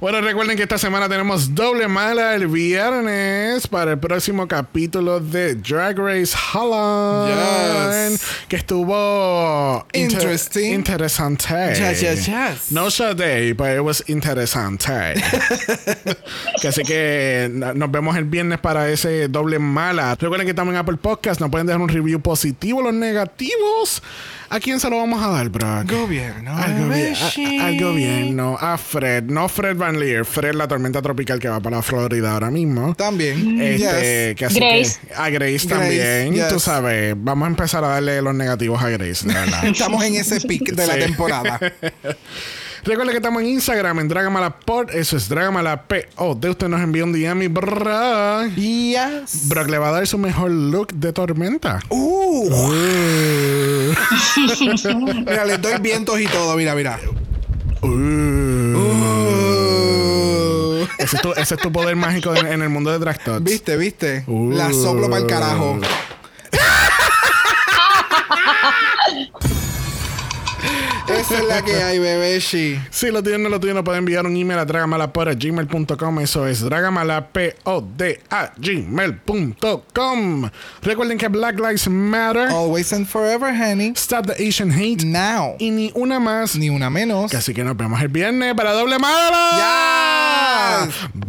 Bueno, recuerden que esta semana tenemos doble mala el viernes para el próximo capítulo de Drag Race Holland. Yes. Que estuvo inter- Interesting. interesante. Yes, yes, yes. No Shade, but it was interesante. que así que no- nos vemos el viernes para ese doble mala. Recuerden que estamos en Apple Podcast. Nos pueden dejar un review positivo, los negativos. ¿A quién se lo vamos a dar, bro? Gobierno. Al, gobi- a- al gobierno, a Fred, no Fred Van Leer, Fred la tormenta tropical que va para Florida ahora mismo. También. Este, Yes. que así Grace. que a Grace, Grace, también, yes. tú sabes, vamos a empezar a darle los negativos a Grace, verdad. Estamos en ese pic de la temporada. Recuerden que estamos en Instagram, en Dragamalapod, eso es Dragamalap. Oh, de usted nos envió un DM y bro. Yes. Brock le va a dar su mejor look de tormenta. Uh. mira, les doy vientos y todo. Mira, mira. Uh. Uh. Ese, es tu, poder mágico en, el mundo de Drag. ¿Viste, viste? La soplo para el carajo. Esa es la que hay, bebeshi. Si lo tienen, no lo tienen, pueden enviar un email a dragamalapod.gmail.com. Eso es dragamalapod.gmail.com. Recuerden que Black Lives Matter. Always and forever, honey. Stop the Asian Hate. Now. Y ni una más. Ni una menos. Así que nos vemos el viernes para doble mala. Yes. Bye.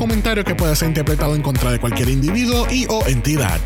comentario que pueda ser interpretado en contra de cualquier individuo y o entidad.